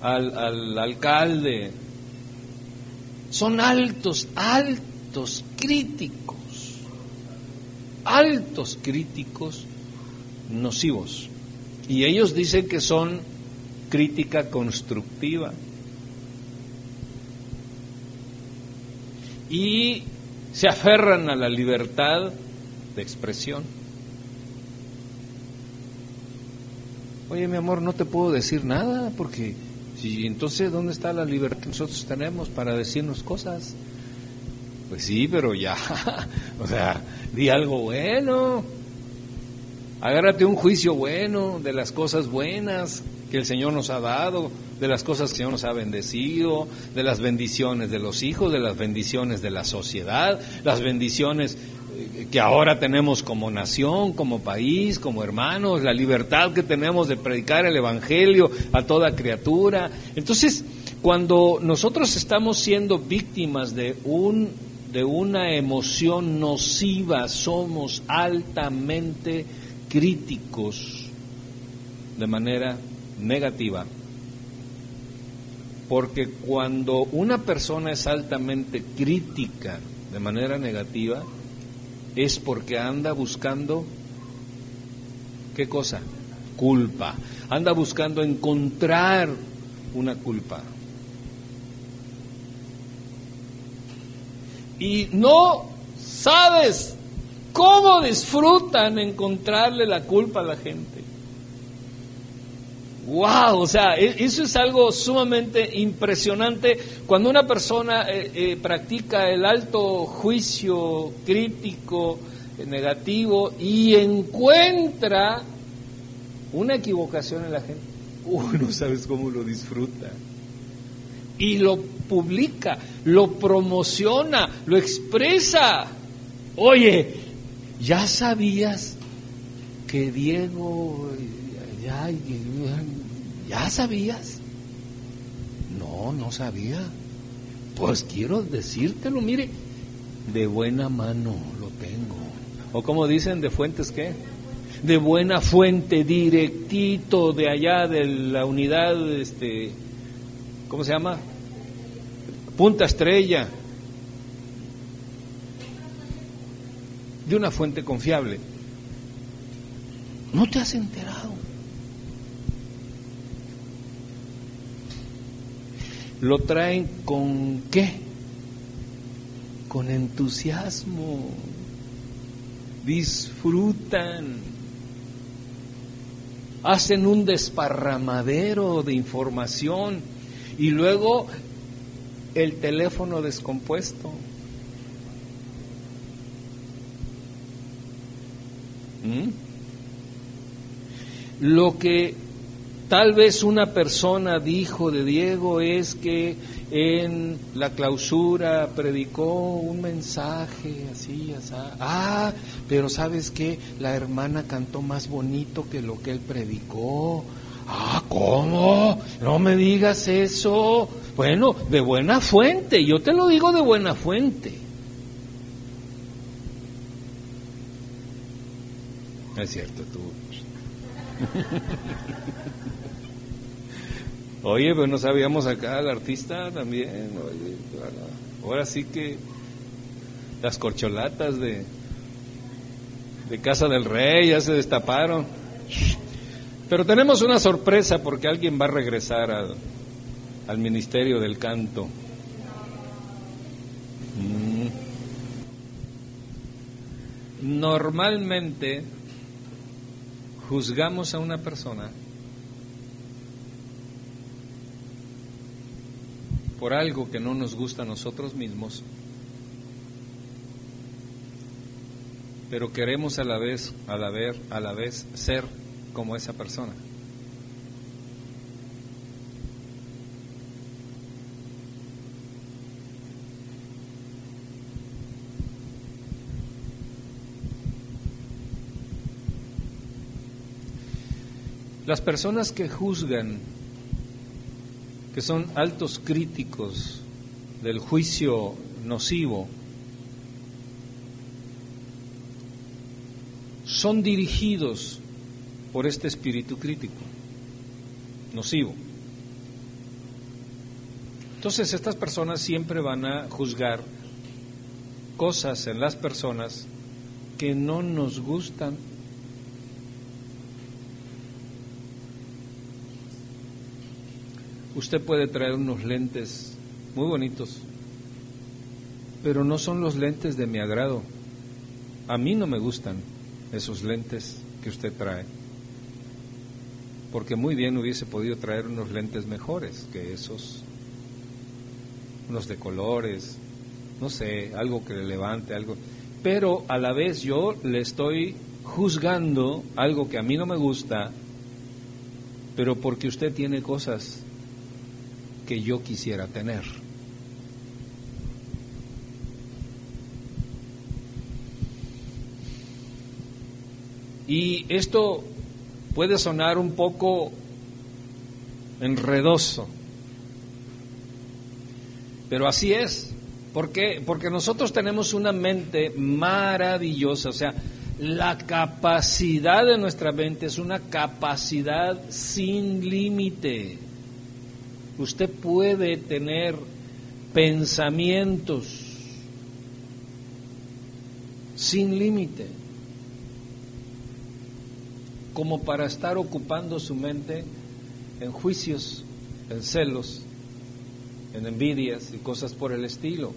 al, al alcalde. Son altos, altos críticos, altos críticos nocivos. Y ellos dicen que son crítica constructiva. Y se aferran a la libertad de expresión. Oye, mi amor, no te puedo decir nada porque si entonces ¿dónde está la libertad que nosotros tenemos para decirnos cosas? Pues sí, pero ya, o sea, di algo bueno. Agárrate un juicio bueno de las cosas buenas que el Señor nos ha dado, de las cosas que el Señor nos ha bendecido, de las bendiciones de los hijos, de las bendiciones de la sociedad, las bendiciones que ahora tenemos como nación, como país, como hermanos, la libertad que tenemos de predicar el Evangelio a toda criatura. Entonces, cuando nosotros estamos siendo víctimas de un de una emoción nociva, somos altamente críticos de manera negativa. Porque cuando una persona es altamente crítica de manera negativa, es porque anda buscando, ¿qué cosa? Culpa. Anda buscando encontrar una culpa. Y no sabes ¿Cómo disfrutan encontrarle la culpa a la gente? ¡Wow! O sea, e, eso es algo sumamente impresionante cuando una persona eh, eh, practica el alto juicio crítico, eh, negativo y encuentra una equivocación en la gente. Uy, no sabes cómo lo disfruta. Y lo publica, lo promociona, lo expresa. Oye, ¿Ya sabías que Diego, ya, sabías? No, no sabía. Pues quiero decírtelo, mire, de buena mano lo tengo. O como dicen, de fuentes qué? De buena fuente, directito de allá de la unidad, este, ¿cómo se llama? Punta Estrella. de una fuente confiable. No te has enterado. Lo traen con qué? Con entusiasmo. Disfrutan. Hacen un desparramadero de información y luego el teléfono descompuesto. ¿Mm? Lo que tal vez una persona dijo de Diego es que en la clausura predicó un mensaje así, así. Ah, pero sabes que la hermana cantó más bonito que lo que él predicó. Ah, ¿cómo? No me digas eso. Bueno, de buena fuente, yo te lo digo de buena fuente. Es cierto, tú. Oye, pero no sabíamos acá al artista también. Oye, ahora sí que las corcholatas de, de Casa del Rey, ya se destaparon. Pero tenemos una sorpresa porque alguien va a regresar al, al ministerio del canto. Mm. Normalmente juzgamos a una persona por algo que no nos gusta a nosotros mismos, pero queremos a la vez, a la vez, a la vez ser como esa persona. Las personas que juzgan, que son altos críticos del juicio nocivo, son dirigidos por este espíritu crítico, nocivo. Entonces estas personas siempre van a juzgar cosas en las personas que no nos gustan Usted puede traer unos lentes muy bonitos, pero no son los lentes de mi agrado. A mí no me gustan esos lentes que usted trae, porque muy bien hubiese podido traer unos lentes mejores que esos, unos de colores, no sé, algo que le levante, algo. Pero a la vez yo le estoy juzgando algo que a mí no me gusta, pero porque usted tiene cosas que yo quisiera tener. Y esto puede sonar un poco enredoso, pero así es. ¿Por qué? Porque nosotros tenemos una mente maravillosa, o sea, la capacidad de nuestra mente es una capacidad sin límite. Usted puede tener pensamientos sin límite, como para estar ocupando su mente en juicios, en celos, en envidias y cosas por el estilo.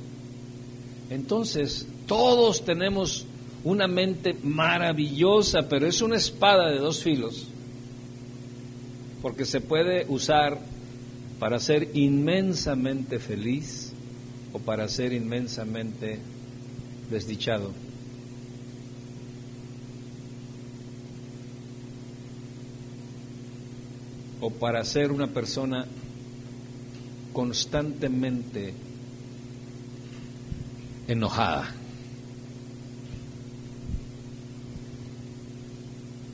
Entonces, todos tenemos una mente maravillosa, pero es una espada de dos filos, porque se puede usar para ser inmensamente feliz o para ser inmensamente desdichado. O para ser una persona constantemente enojada.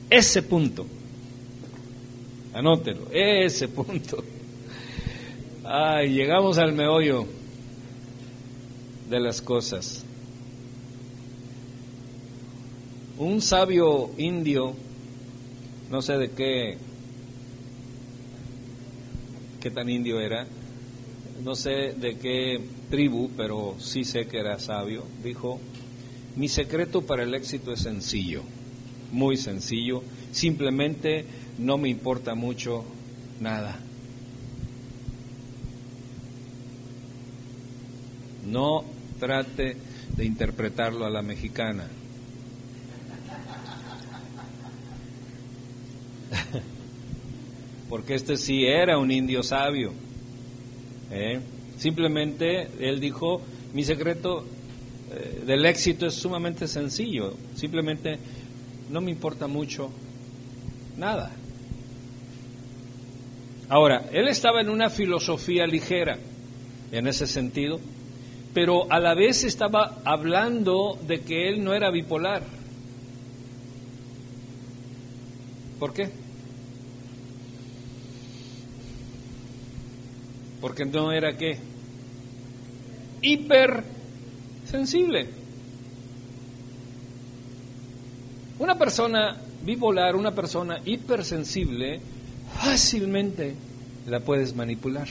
Ese punto, anótelo, ese punto Ay, llegamos al meollo de las cosas. Un sabio indio, no sé de qué, qué tan indio era, no sé de qué tribu, pero sí sé que era sabio, dijo, mi secreto para el éxito es sencillo, muy sencillo, simplemente no me importa mucho nada. No trate de interpretarlo a la mexicana. Porque este sí era un indio sabio. ¿eh? Simplemente él dijo, mi secreto eh, del éxito es sumamente sencillo. Simplemente no me importa mucho nada. Ahora, él estaba en una filosofía ligera en ese sentido pero a la vez estaba hablando de que él no era bipolar. ¿Por qué? Porque no era qué? Hipersensible. Una persona bipolar, una persona hipersensible, fácilmente la puedes manipular.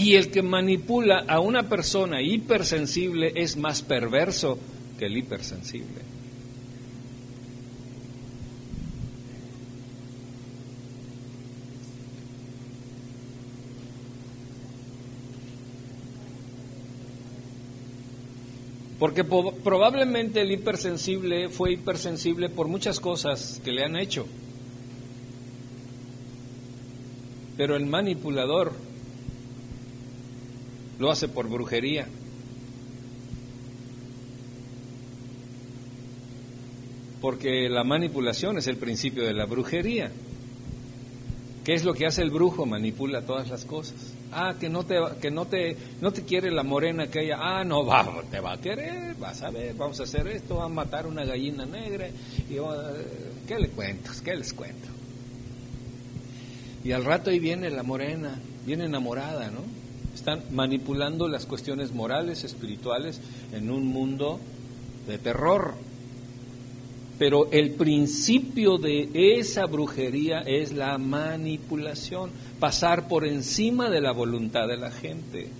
Y el que manipula a una persona hipersensible es más perverso que el hipersensible. Porque probablemente el hipersensible fue hipersensible por muchas cosas que le han hecho. Pero el manipulador lo hace por brujería. Porque la manipulación es el principio de la brujería. ¿Qué es lo que hace el brujo? Manipula todas las cosas. Ah, que no te que no te no te quiere la morena que ella. Ah, no va, te va a querer, vas a ver, vamos a hacer esto, va a matar una gallina negra y ¿qué le cuentas? ¿Qué les cuento? Y al rato ahí viene la morena, viene enamorada, ¿no? Están manipulando las cuestiones morales, espirituales en un mundo de terror. Pero el principio de esa brujería es la manipulación, pasar por encima de la voluntad de la gente.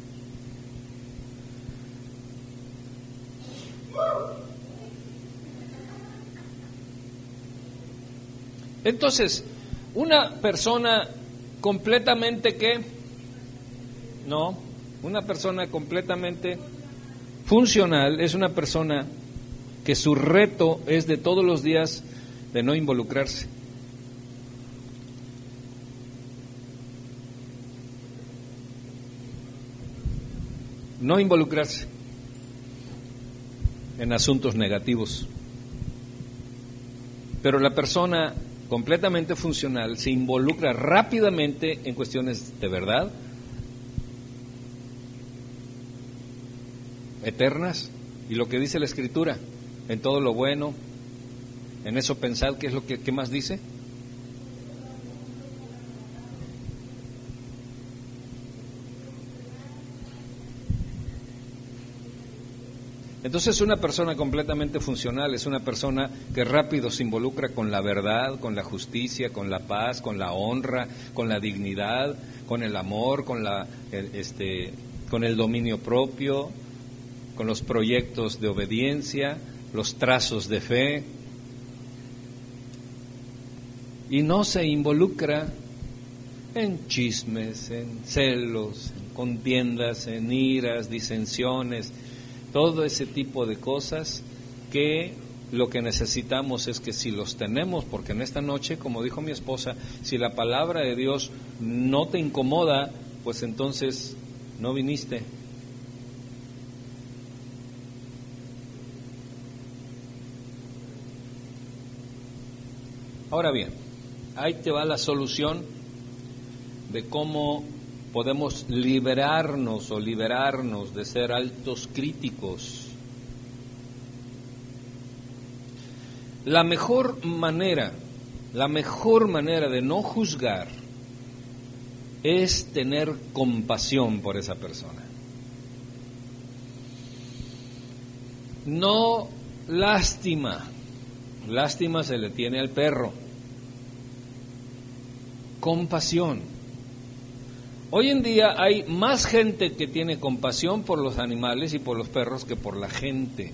Entonces, una persona completamente que, no, una persona completamente funcional es una persona que su reto es de todos los días de no involucrarse. No involucrarse en asuntos negativos. Pero la persona completamente funcional se involucra rápidamente en cuestiones de verdad, eternas, y lo que dice la Escritura, en todo lo bueno, en eso pensad, ¿qué es lo que más dice? Entonces una persona completamente funcional es una persona que rápido se involucra con la verdad, con la justicia, con la paz, con la honra, con la dignidad, con el amor, con la este con el dominio propio, con los proyectos de obediencia, los trazos de fe. Y no se involucra en chismes, en celos, en contiendas, en iras, disensiones, todo ese tipo de cosas que lo que necesitamos es que si los tenemos, porque en esta noche, como dijo mi esposa, si la palabra de Dios no te incomoda, pues entonces no viniste, Ahora bien, ahí te va la solución de cómo podemos liberarnos o liberarnos de ser altos críticos. La mejor manera, la mejor manera de no juzgar es tener compasión por esa persona. No lástima. Lástima se le tiene al perro. Compasión. Hoy en día hay más gente que tiene compasión por los animales y por los perros que por la gente.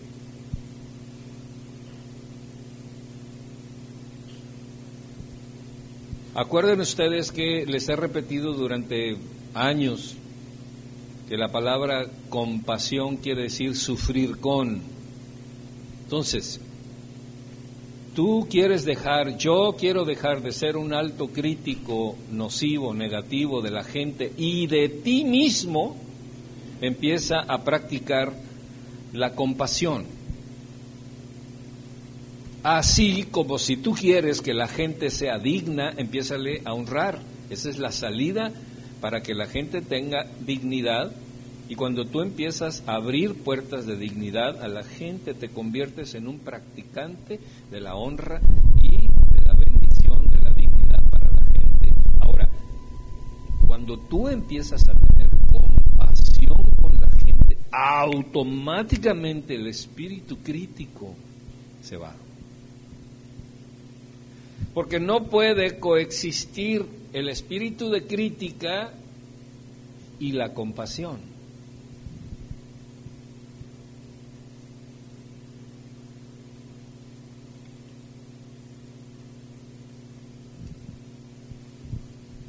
Acuerden ustedes que les he repetido durante años que la palabra compasión quiere decir sufrir con. Entonces, tú quieres dejar, yo quiero dejar de ser un alto crítico nocivo, negativo de la gente y de ti mismo, empieza a practicar la compasión. Así como si tú quieres que la gente sea digna, empiézale a honrar. Esa es la salida para que la gente tenga dignidad y cuando tú empiezas a abrir puertas de dignidad a la gente, te conviertes en un practicante de la honra y de la bendición, de la dignidad para la gente. Ahora, cuando tú empiezas a tener compasión con la gente, automáticamente el espíritu crítico se va. Porque no puede coexistir el espíritu de crítica y la compasión.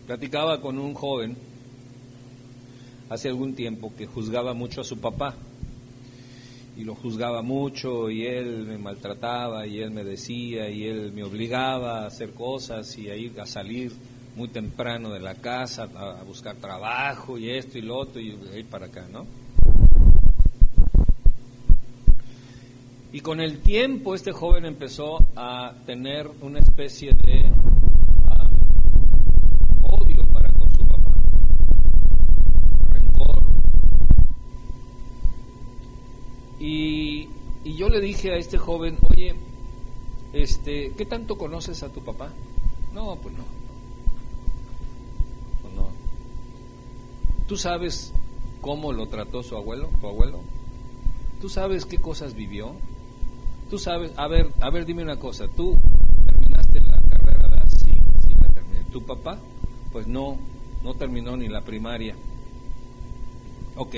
Platicaba con un joven hace algún tiempo que juzgaba mucho a su papá y lo juzgaba mucho y él me maltrataba y él me decía y él me obligaba a hacer cosas y a ir a salir muy temprano de la casa a, buscar trabajo y esto y lo otro y ir para acá, ¿no? Y con el tiempo este joven empezó a tener una especie de Y, yo le dije a este joven, oye, este, ¿qué tanto conoces a tu papá? No, pues no. Pues no. ¿Tú sabes cómo lo trató su abuelo, tu abuelo? ¿Tú sabes qué cosas vivió? Tú sabes, a ver, a ver, dime una cosa, ¿tú terminaste la carrera? de Sí, sí, la terminé. ¿Tu papá? Pues no, no terminó ni la primaria. Ok,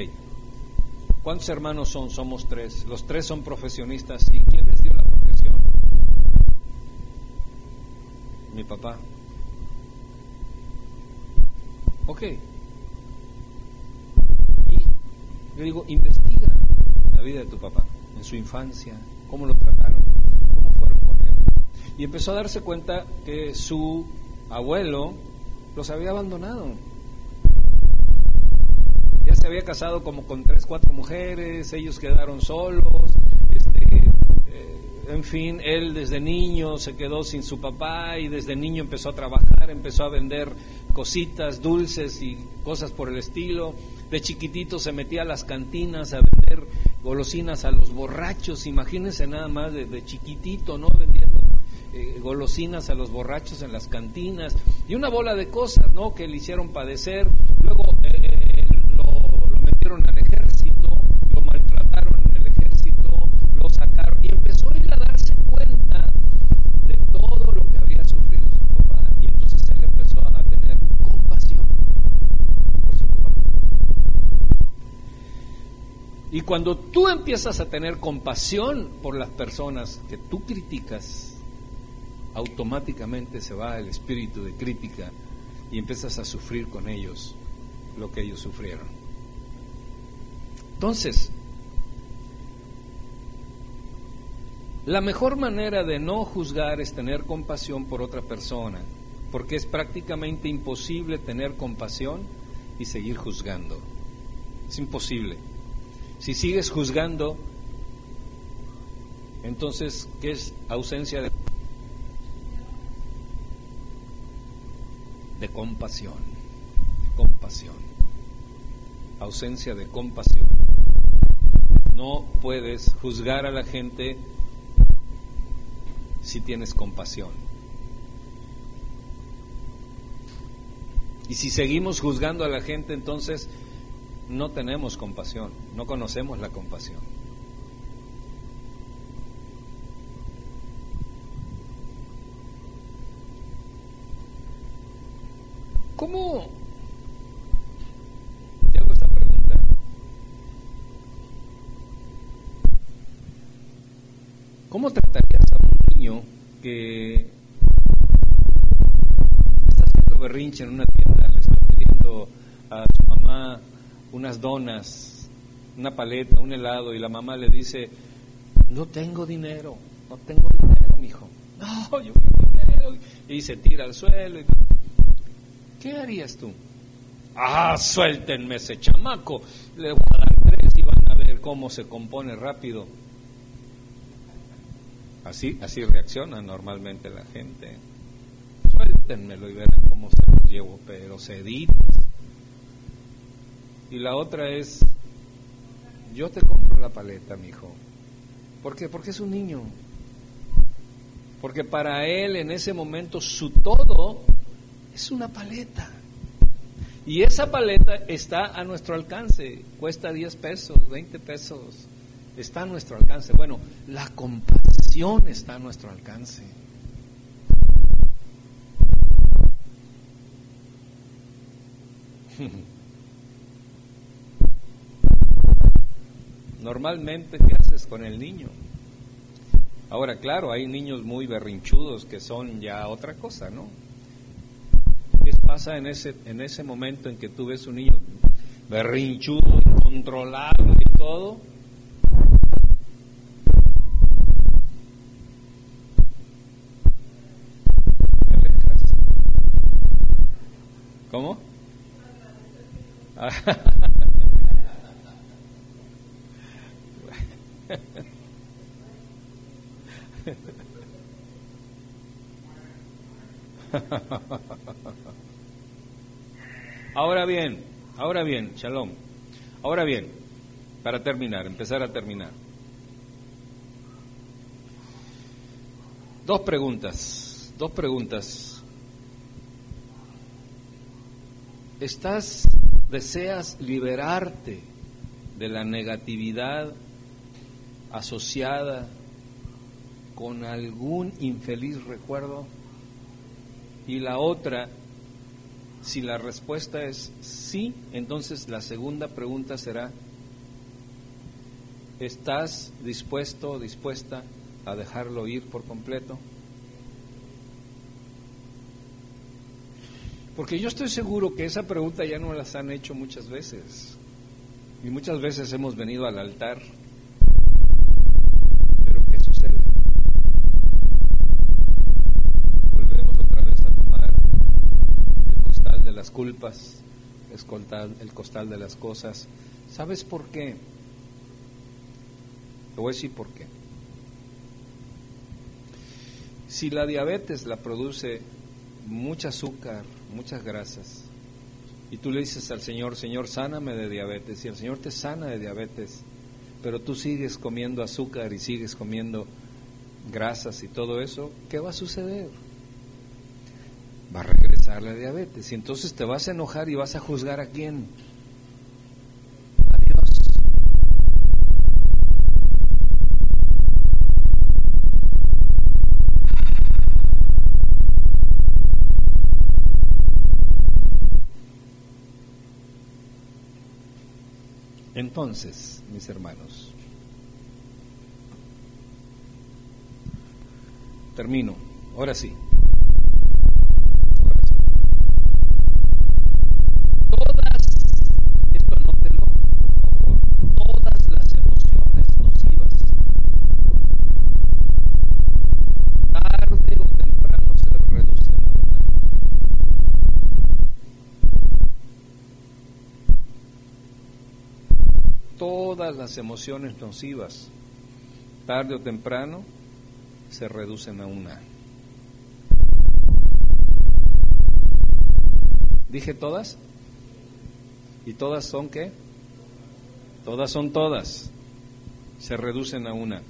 ¿Cuántos hermanos son? Somos tres. Los tres son profesionistas. ¿Y quién les dio la profesión? Mi papá. Ok. Y le digo, investiga la vida de tu papá, en su infancia, cómo lo trataron, cómo fueron con él. Y empezó a darse cuenta que su abuelo los había abandonado se había casado como con tres, cuatro mujeres, ellos quedaron solos, este, eh, en fin, él desde niño se quedó sin su papá y desde niño empezó a trabajar, empezó a vender cositas, dulces y cosas por el estilo. De chiquitito se metía a las cantinas a vender golosinas a los borrachos, imagínense nada más de, chiquitito, ¿no? Vendiendo eh, golosinas a los borrachos en las cantinas y una bola de cosas, ¿no? Que le hicieron padecer. Luego eh, al ejército, lo maltrataron en el ejército, lo sacaron y empezó a ir a darse cuenta de todo lo que había sufrido su papá. Y entonces él empezó a tener compasión por su papá. Y cuando tú empiezas a tener compasión por las personas que tú criticas, automáticamente se va el espíritu de crítica y empiezas a sufrir con ellos lo que ellos sufrieron. Entonces, la mejor manera de no juzgar es tener compasión por otra persona, porque es prácticamente imposible tener compasión y seguir juzgando. Es imposible. Si sigues juzgando, entonces, ¿qué es ausencia de, de compasión? De compasión. Ausencia de compasión. No puedes juzgar a la gente si tienes compasión. Y si seguimos juzgando a la gente, entonces no tenemos compasión, no conocemos la compasión. ¿Cómo ¿Cómo tratarías a un niño que está haciendo berrinche en una tienda, le está pidiendo a su mamá unas donas, una paleta, un helado, y la mamá le dice, no tengo dinero, no tengo dinero, mijo. No, yo quiero dinero. Y se tira al suelo. ¿Qué harías tú? Ah, suéltenme ese chamaco. Le voy a dar tres y van a ver cómo se compone rápido. Así, así reacciona normalmente la gente. Suéltenmelo y verán cómo se los llevo, pero seditas. Y la otra es, yo te compro la paleta, mi hijo. ¿Por qué? Porque es un niño. Porque para él en ese momento su todo es una paleta. Y esa paleta está a nuestro alcance. Cuesta 10 pesos, 20 pesos. Está a nuestro alcance. Bueno, la compasión está a nuestro alcance. normalmente, ¿qué haces con el niño? Ahora, claro, hay niños muy berrinchudos que son ya otra cosa, ¿no? ¿Qué pasa en ese, en ese momento en que tú ves un niño berrinchudo, incontrolable y todo? ¿Cómo? Ahora bien, ahora bien, shalom. Ahora bien, para terminar, empezar a terminar. Dos preguntas, dos preguntas. ¿Estás, deseas liberarte de la negatividad asociada con algún infeliz recuerdo? Y la otra, si la respuesta es sí, entonces la segunda pregunta será, ¿estás dispuesto o dispuesta a dejarlo ir por completo? Porque yo estoy seguro que esa pregunta ya no las han hecho muchas veces. Y muchas veces hemos venido al altar las culpas, es el costal de las cosas. ¿Sabes por qué? Te voy a decir por qué. Si la diabetes la produce mucha azúcar, muchas grasas, y tú le dices al Señor, Señor, sáname de diabetes, y el Señor te sana de diabetes, pero tú sigues comiendo azúcar y sigues comiendo grasas y todo eso, ¿qué va a suceder? Va a regresar la diabetes. Y entonces te vas a enojar y vas a juzgar a quién. A. Entonces, mis hermanos, termino. Ahora sí. Todas las emociones nocivas, tarde o temprano, se reducen a una. ¿Dije todas? ¿Y todas son qué? Todas son todas. Se reducen a una.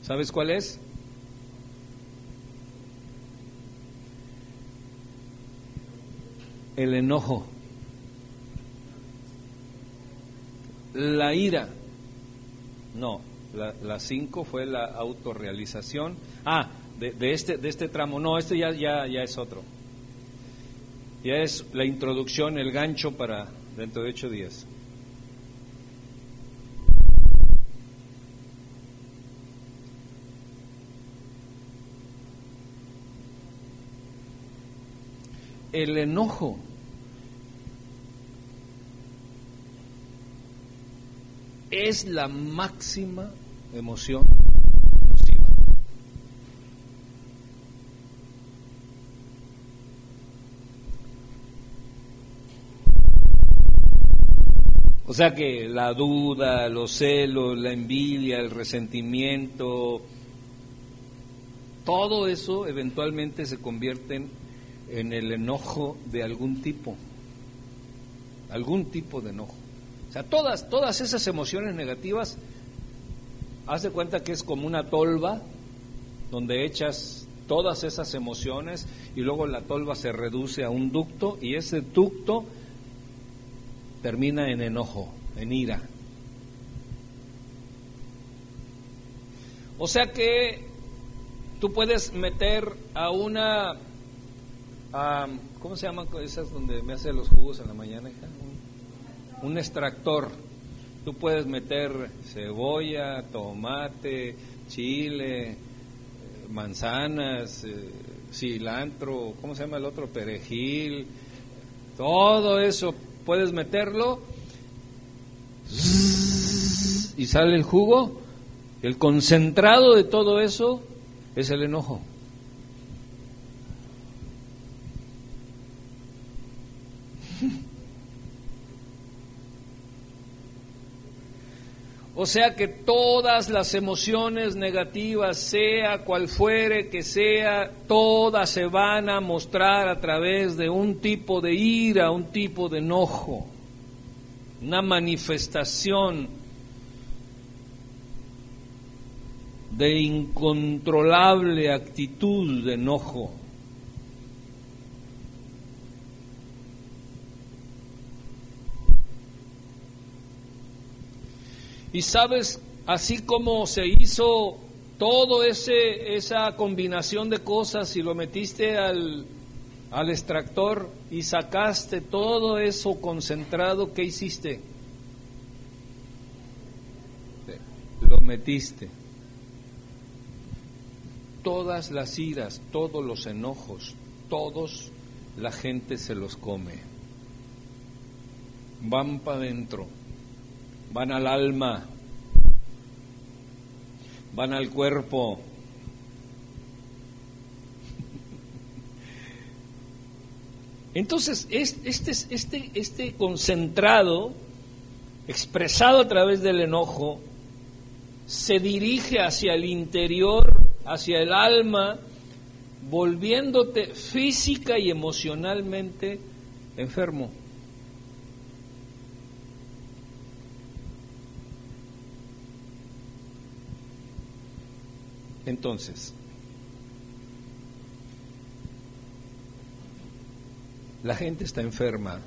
¿Sabes cuál es? El enojo. La ira. No, la, cinco fue la autorrealización. Ah, de, este, de este tramo. No, este ya, ya, ya es otro. Ya es la introducción, el gancho para dentro de ocho días. El enojo es la máxima emoción nociva. O sea que la duda, los celos, la envidia, el resentimiento, todo eso eventualmente se convierten en el enojo de algún tipo, algún tipo de enojo todas, todas esas emociones negativas, haz de cuenta que es como una tolva donde echas todas esas emociones y luego la tolva se reduce a un ducto y ese ducto termina en enojo, en ira. O sea que tú puedes meter a una, ¿cómo se llaman esas donde me hace los jugos en la mañana? Un extractor Tú puedes meter cebolla, tomate, chile, eh, manzanas, eh, cilantro, ¿cómo se llama el otro? Perejil, todo eso puedes meterlo y sale el jugo. El concentrado de todo eso es el enojo. O sea que todas las emociones negativas, sea cual fuere que sea, todas se van a mostrar a través de un tipo de ira, un tipo de enojo, una manifestación de incontrolable actitud de enojo. Y sabes, así como se hizo todo ese esa combinación de cosas y lo metiste al, al extractor y sacaste todo eso concentrado, ¿qué hiciste? Lo metiste. Todas las iras, todos los enojos, todos la gente se los come. Van para adentro van al alma, van al cuerpo. Entonces, este, este, este concentrado, expresado a través del enojo, se dirige hacia el interior, hacia el alma, volviéndote física y emocionalmente enfermo. Entonces, la gente está enferma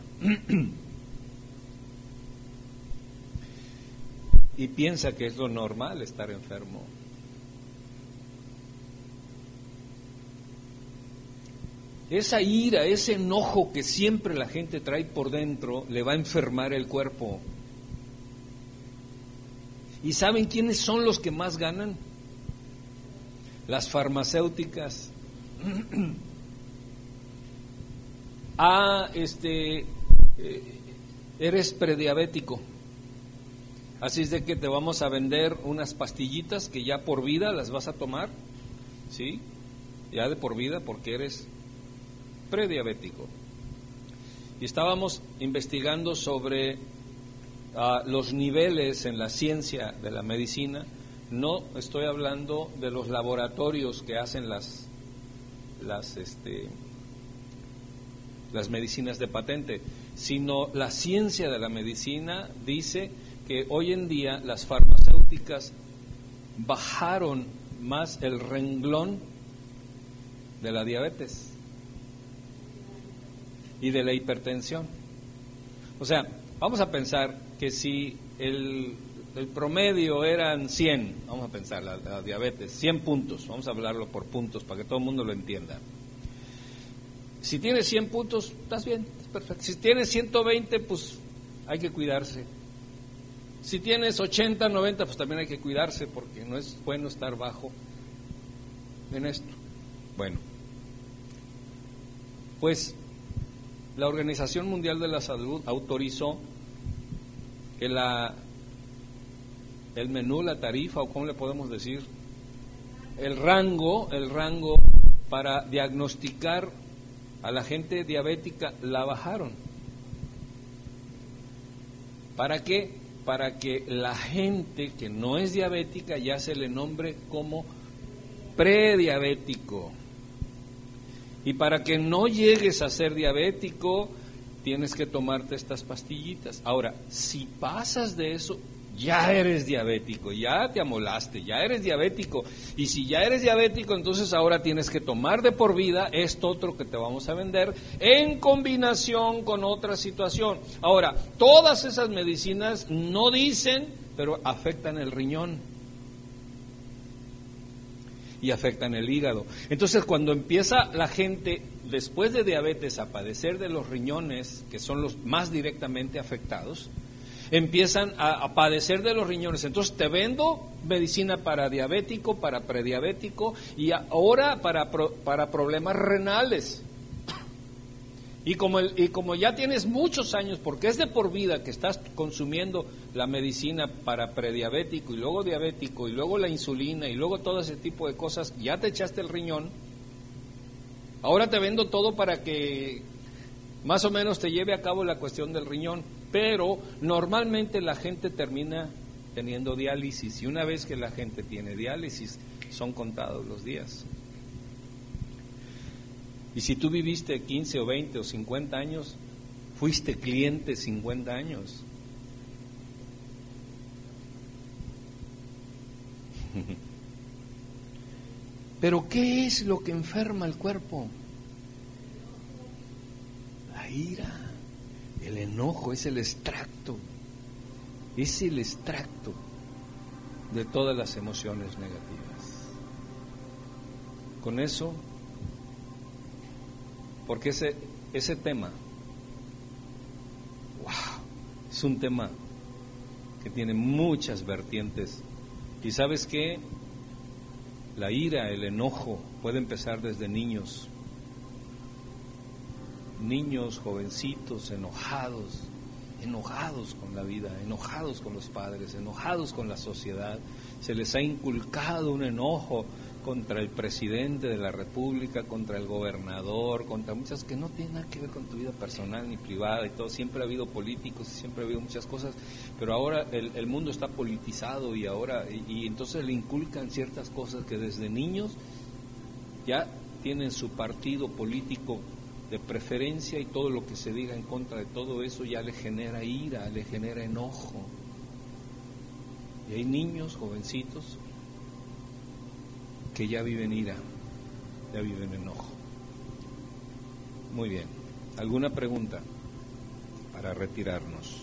y piensa que es lo normal estar enfermo. Esa ira, ese enojo que siempre la gente trae por dentro, le va a enfermar el cuerpo. ¿Y saben quiénes son los que más ganan? Las farmacéuticas. ah, este, eh, eres prediabético. Así es de que te vamos a vender unas pastillitas que ya por vida las vas a tomar, ¿sí? Ya de por vida porque eres prediabético. Y estábamos investigando sobre ah, los niveles en la ciencia de la medicina no estoy hablando de los laboratorios que hacen las, las, este, las medicinas de patente, sino la ciencia de la medicina dice que hoy en día las farmacéuticas bajaron más el renglón de la diabetes y de la hipertensión. O sea, vamos a pensar que si el el promedio eran 100, vamos a pensar, la, diabetes, 100 puntos, vamos a hablarlo por puntos para que todo el mundo lo entienda. Si tienes 100 puntos, estás bien, es perfecto. Si tienes 120, pues hay que cuidarse. Si tienes 80, 90, pues también hay que cuidarse porque no es bueno estar bajo en esto. Bueno, pues la Organización Mundial de la Salud autorizó que la el menú, la tarifa o cómo le podemos decir, el rango, el rango para diagnosticar a la gente diabética la bajaron. ¿Para qué? Para que la gente que no es diabética ya se le nombre como prediabético. Y para que no llegues a ser diabético, tienes que tomarte estas pastillitas. Ahora, si pasas de eso, ya eres diabético, ya te amolaste, ya eres diabético. Y si ya eres diabético, entonces ahora tienes que tomar de por vida esto otro que te vamos a vender en combinación con otra situación. Ahora, todas esas medicinas no dicen, pero afectan el riñón y afectan el hígado. Entonces, cuando empieza la gente después de diabetes a padecer de los riñones, que son los más directamente afectados, empiezan a, padecer de los riñones. Entonces te vendo medicina para diabético, para prediabético y ahora para, para problemas renales. Y como, y como ya tienes muchos años, porque es de por vida que estás consumiendo la medicina para prediabético y luego diabético y luego la insulina y luego todo ese tipo de cosas, ya te echaste el riñón, ahora te vendo todo para que más o menos te lleve a cabo la cuestión del riñón, pero normalmente la gente termina teniendo diálisis y una vez que la gente tiene diálisis son contados los días. Y si tú viviste 15 o 20 o 50 años, fuiste cliente 50 años. Pero ¿qué es lo que enferma el cuerpo? La ira, el enojo, es el extracto, es el extracto de todas las emociones negativas. Con eso porque ese, ese tema, wow, es un tema que tiene muchas vertientes. Y sabes qué? La ira, el enojo puede empezar desde niños. Niños, jovencitos, enojados, enojados con la vida, enojados con los padres, enojados con la sociedad. Se les ha inculcado un enojo contra el presidente de la República, contra el gobernador, contra muchas que no tienen nada que ver con tu vida personal ni privada y todo. Siempre ha habido políticos siempre ha habido muchas cosas, pero ahora el, mundo está politizado y ahora, y, entonces le inculcan ciertas cosas que desde niños ya tienen su partido político de preferencia y todo lo que se diga en contra de todo eso ya le genera ira, le genera enojo. Y hay niños, jovencitos, que ya viven ira, ya viven enojo. Muy bien. ¿Alguna pregunta para retirarnos?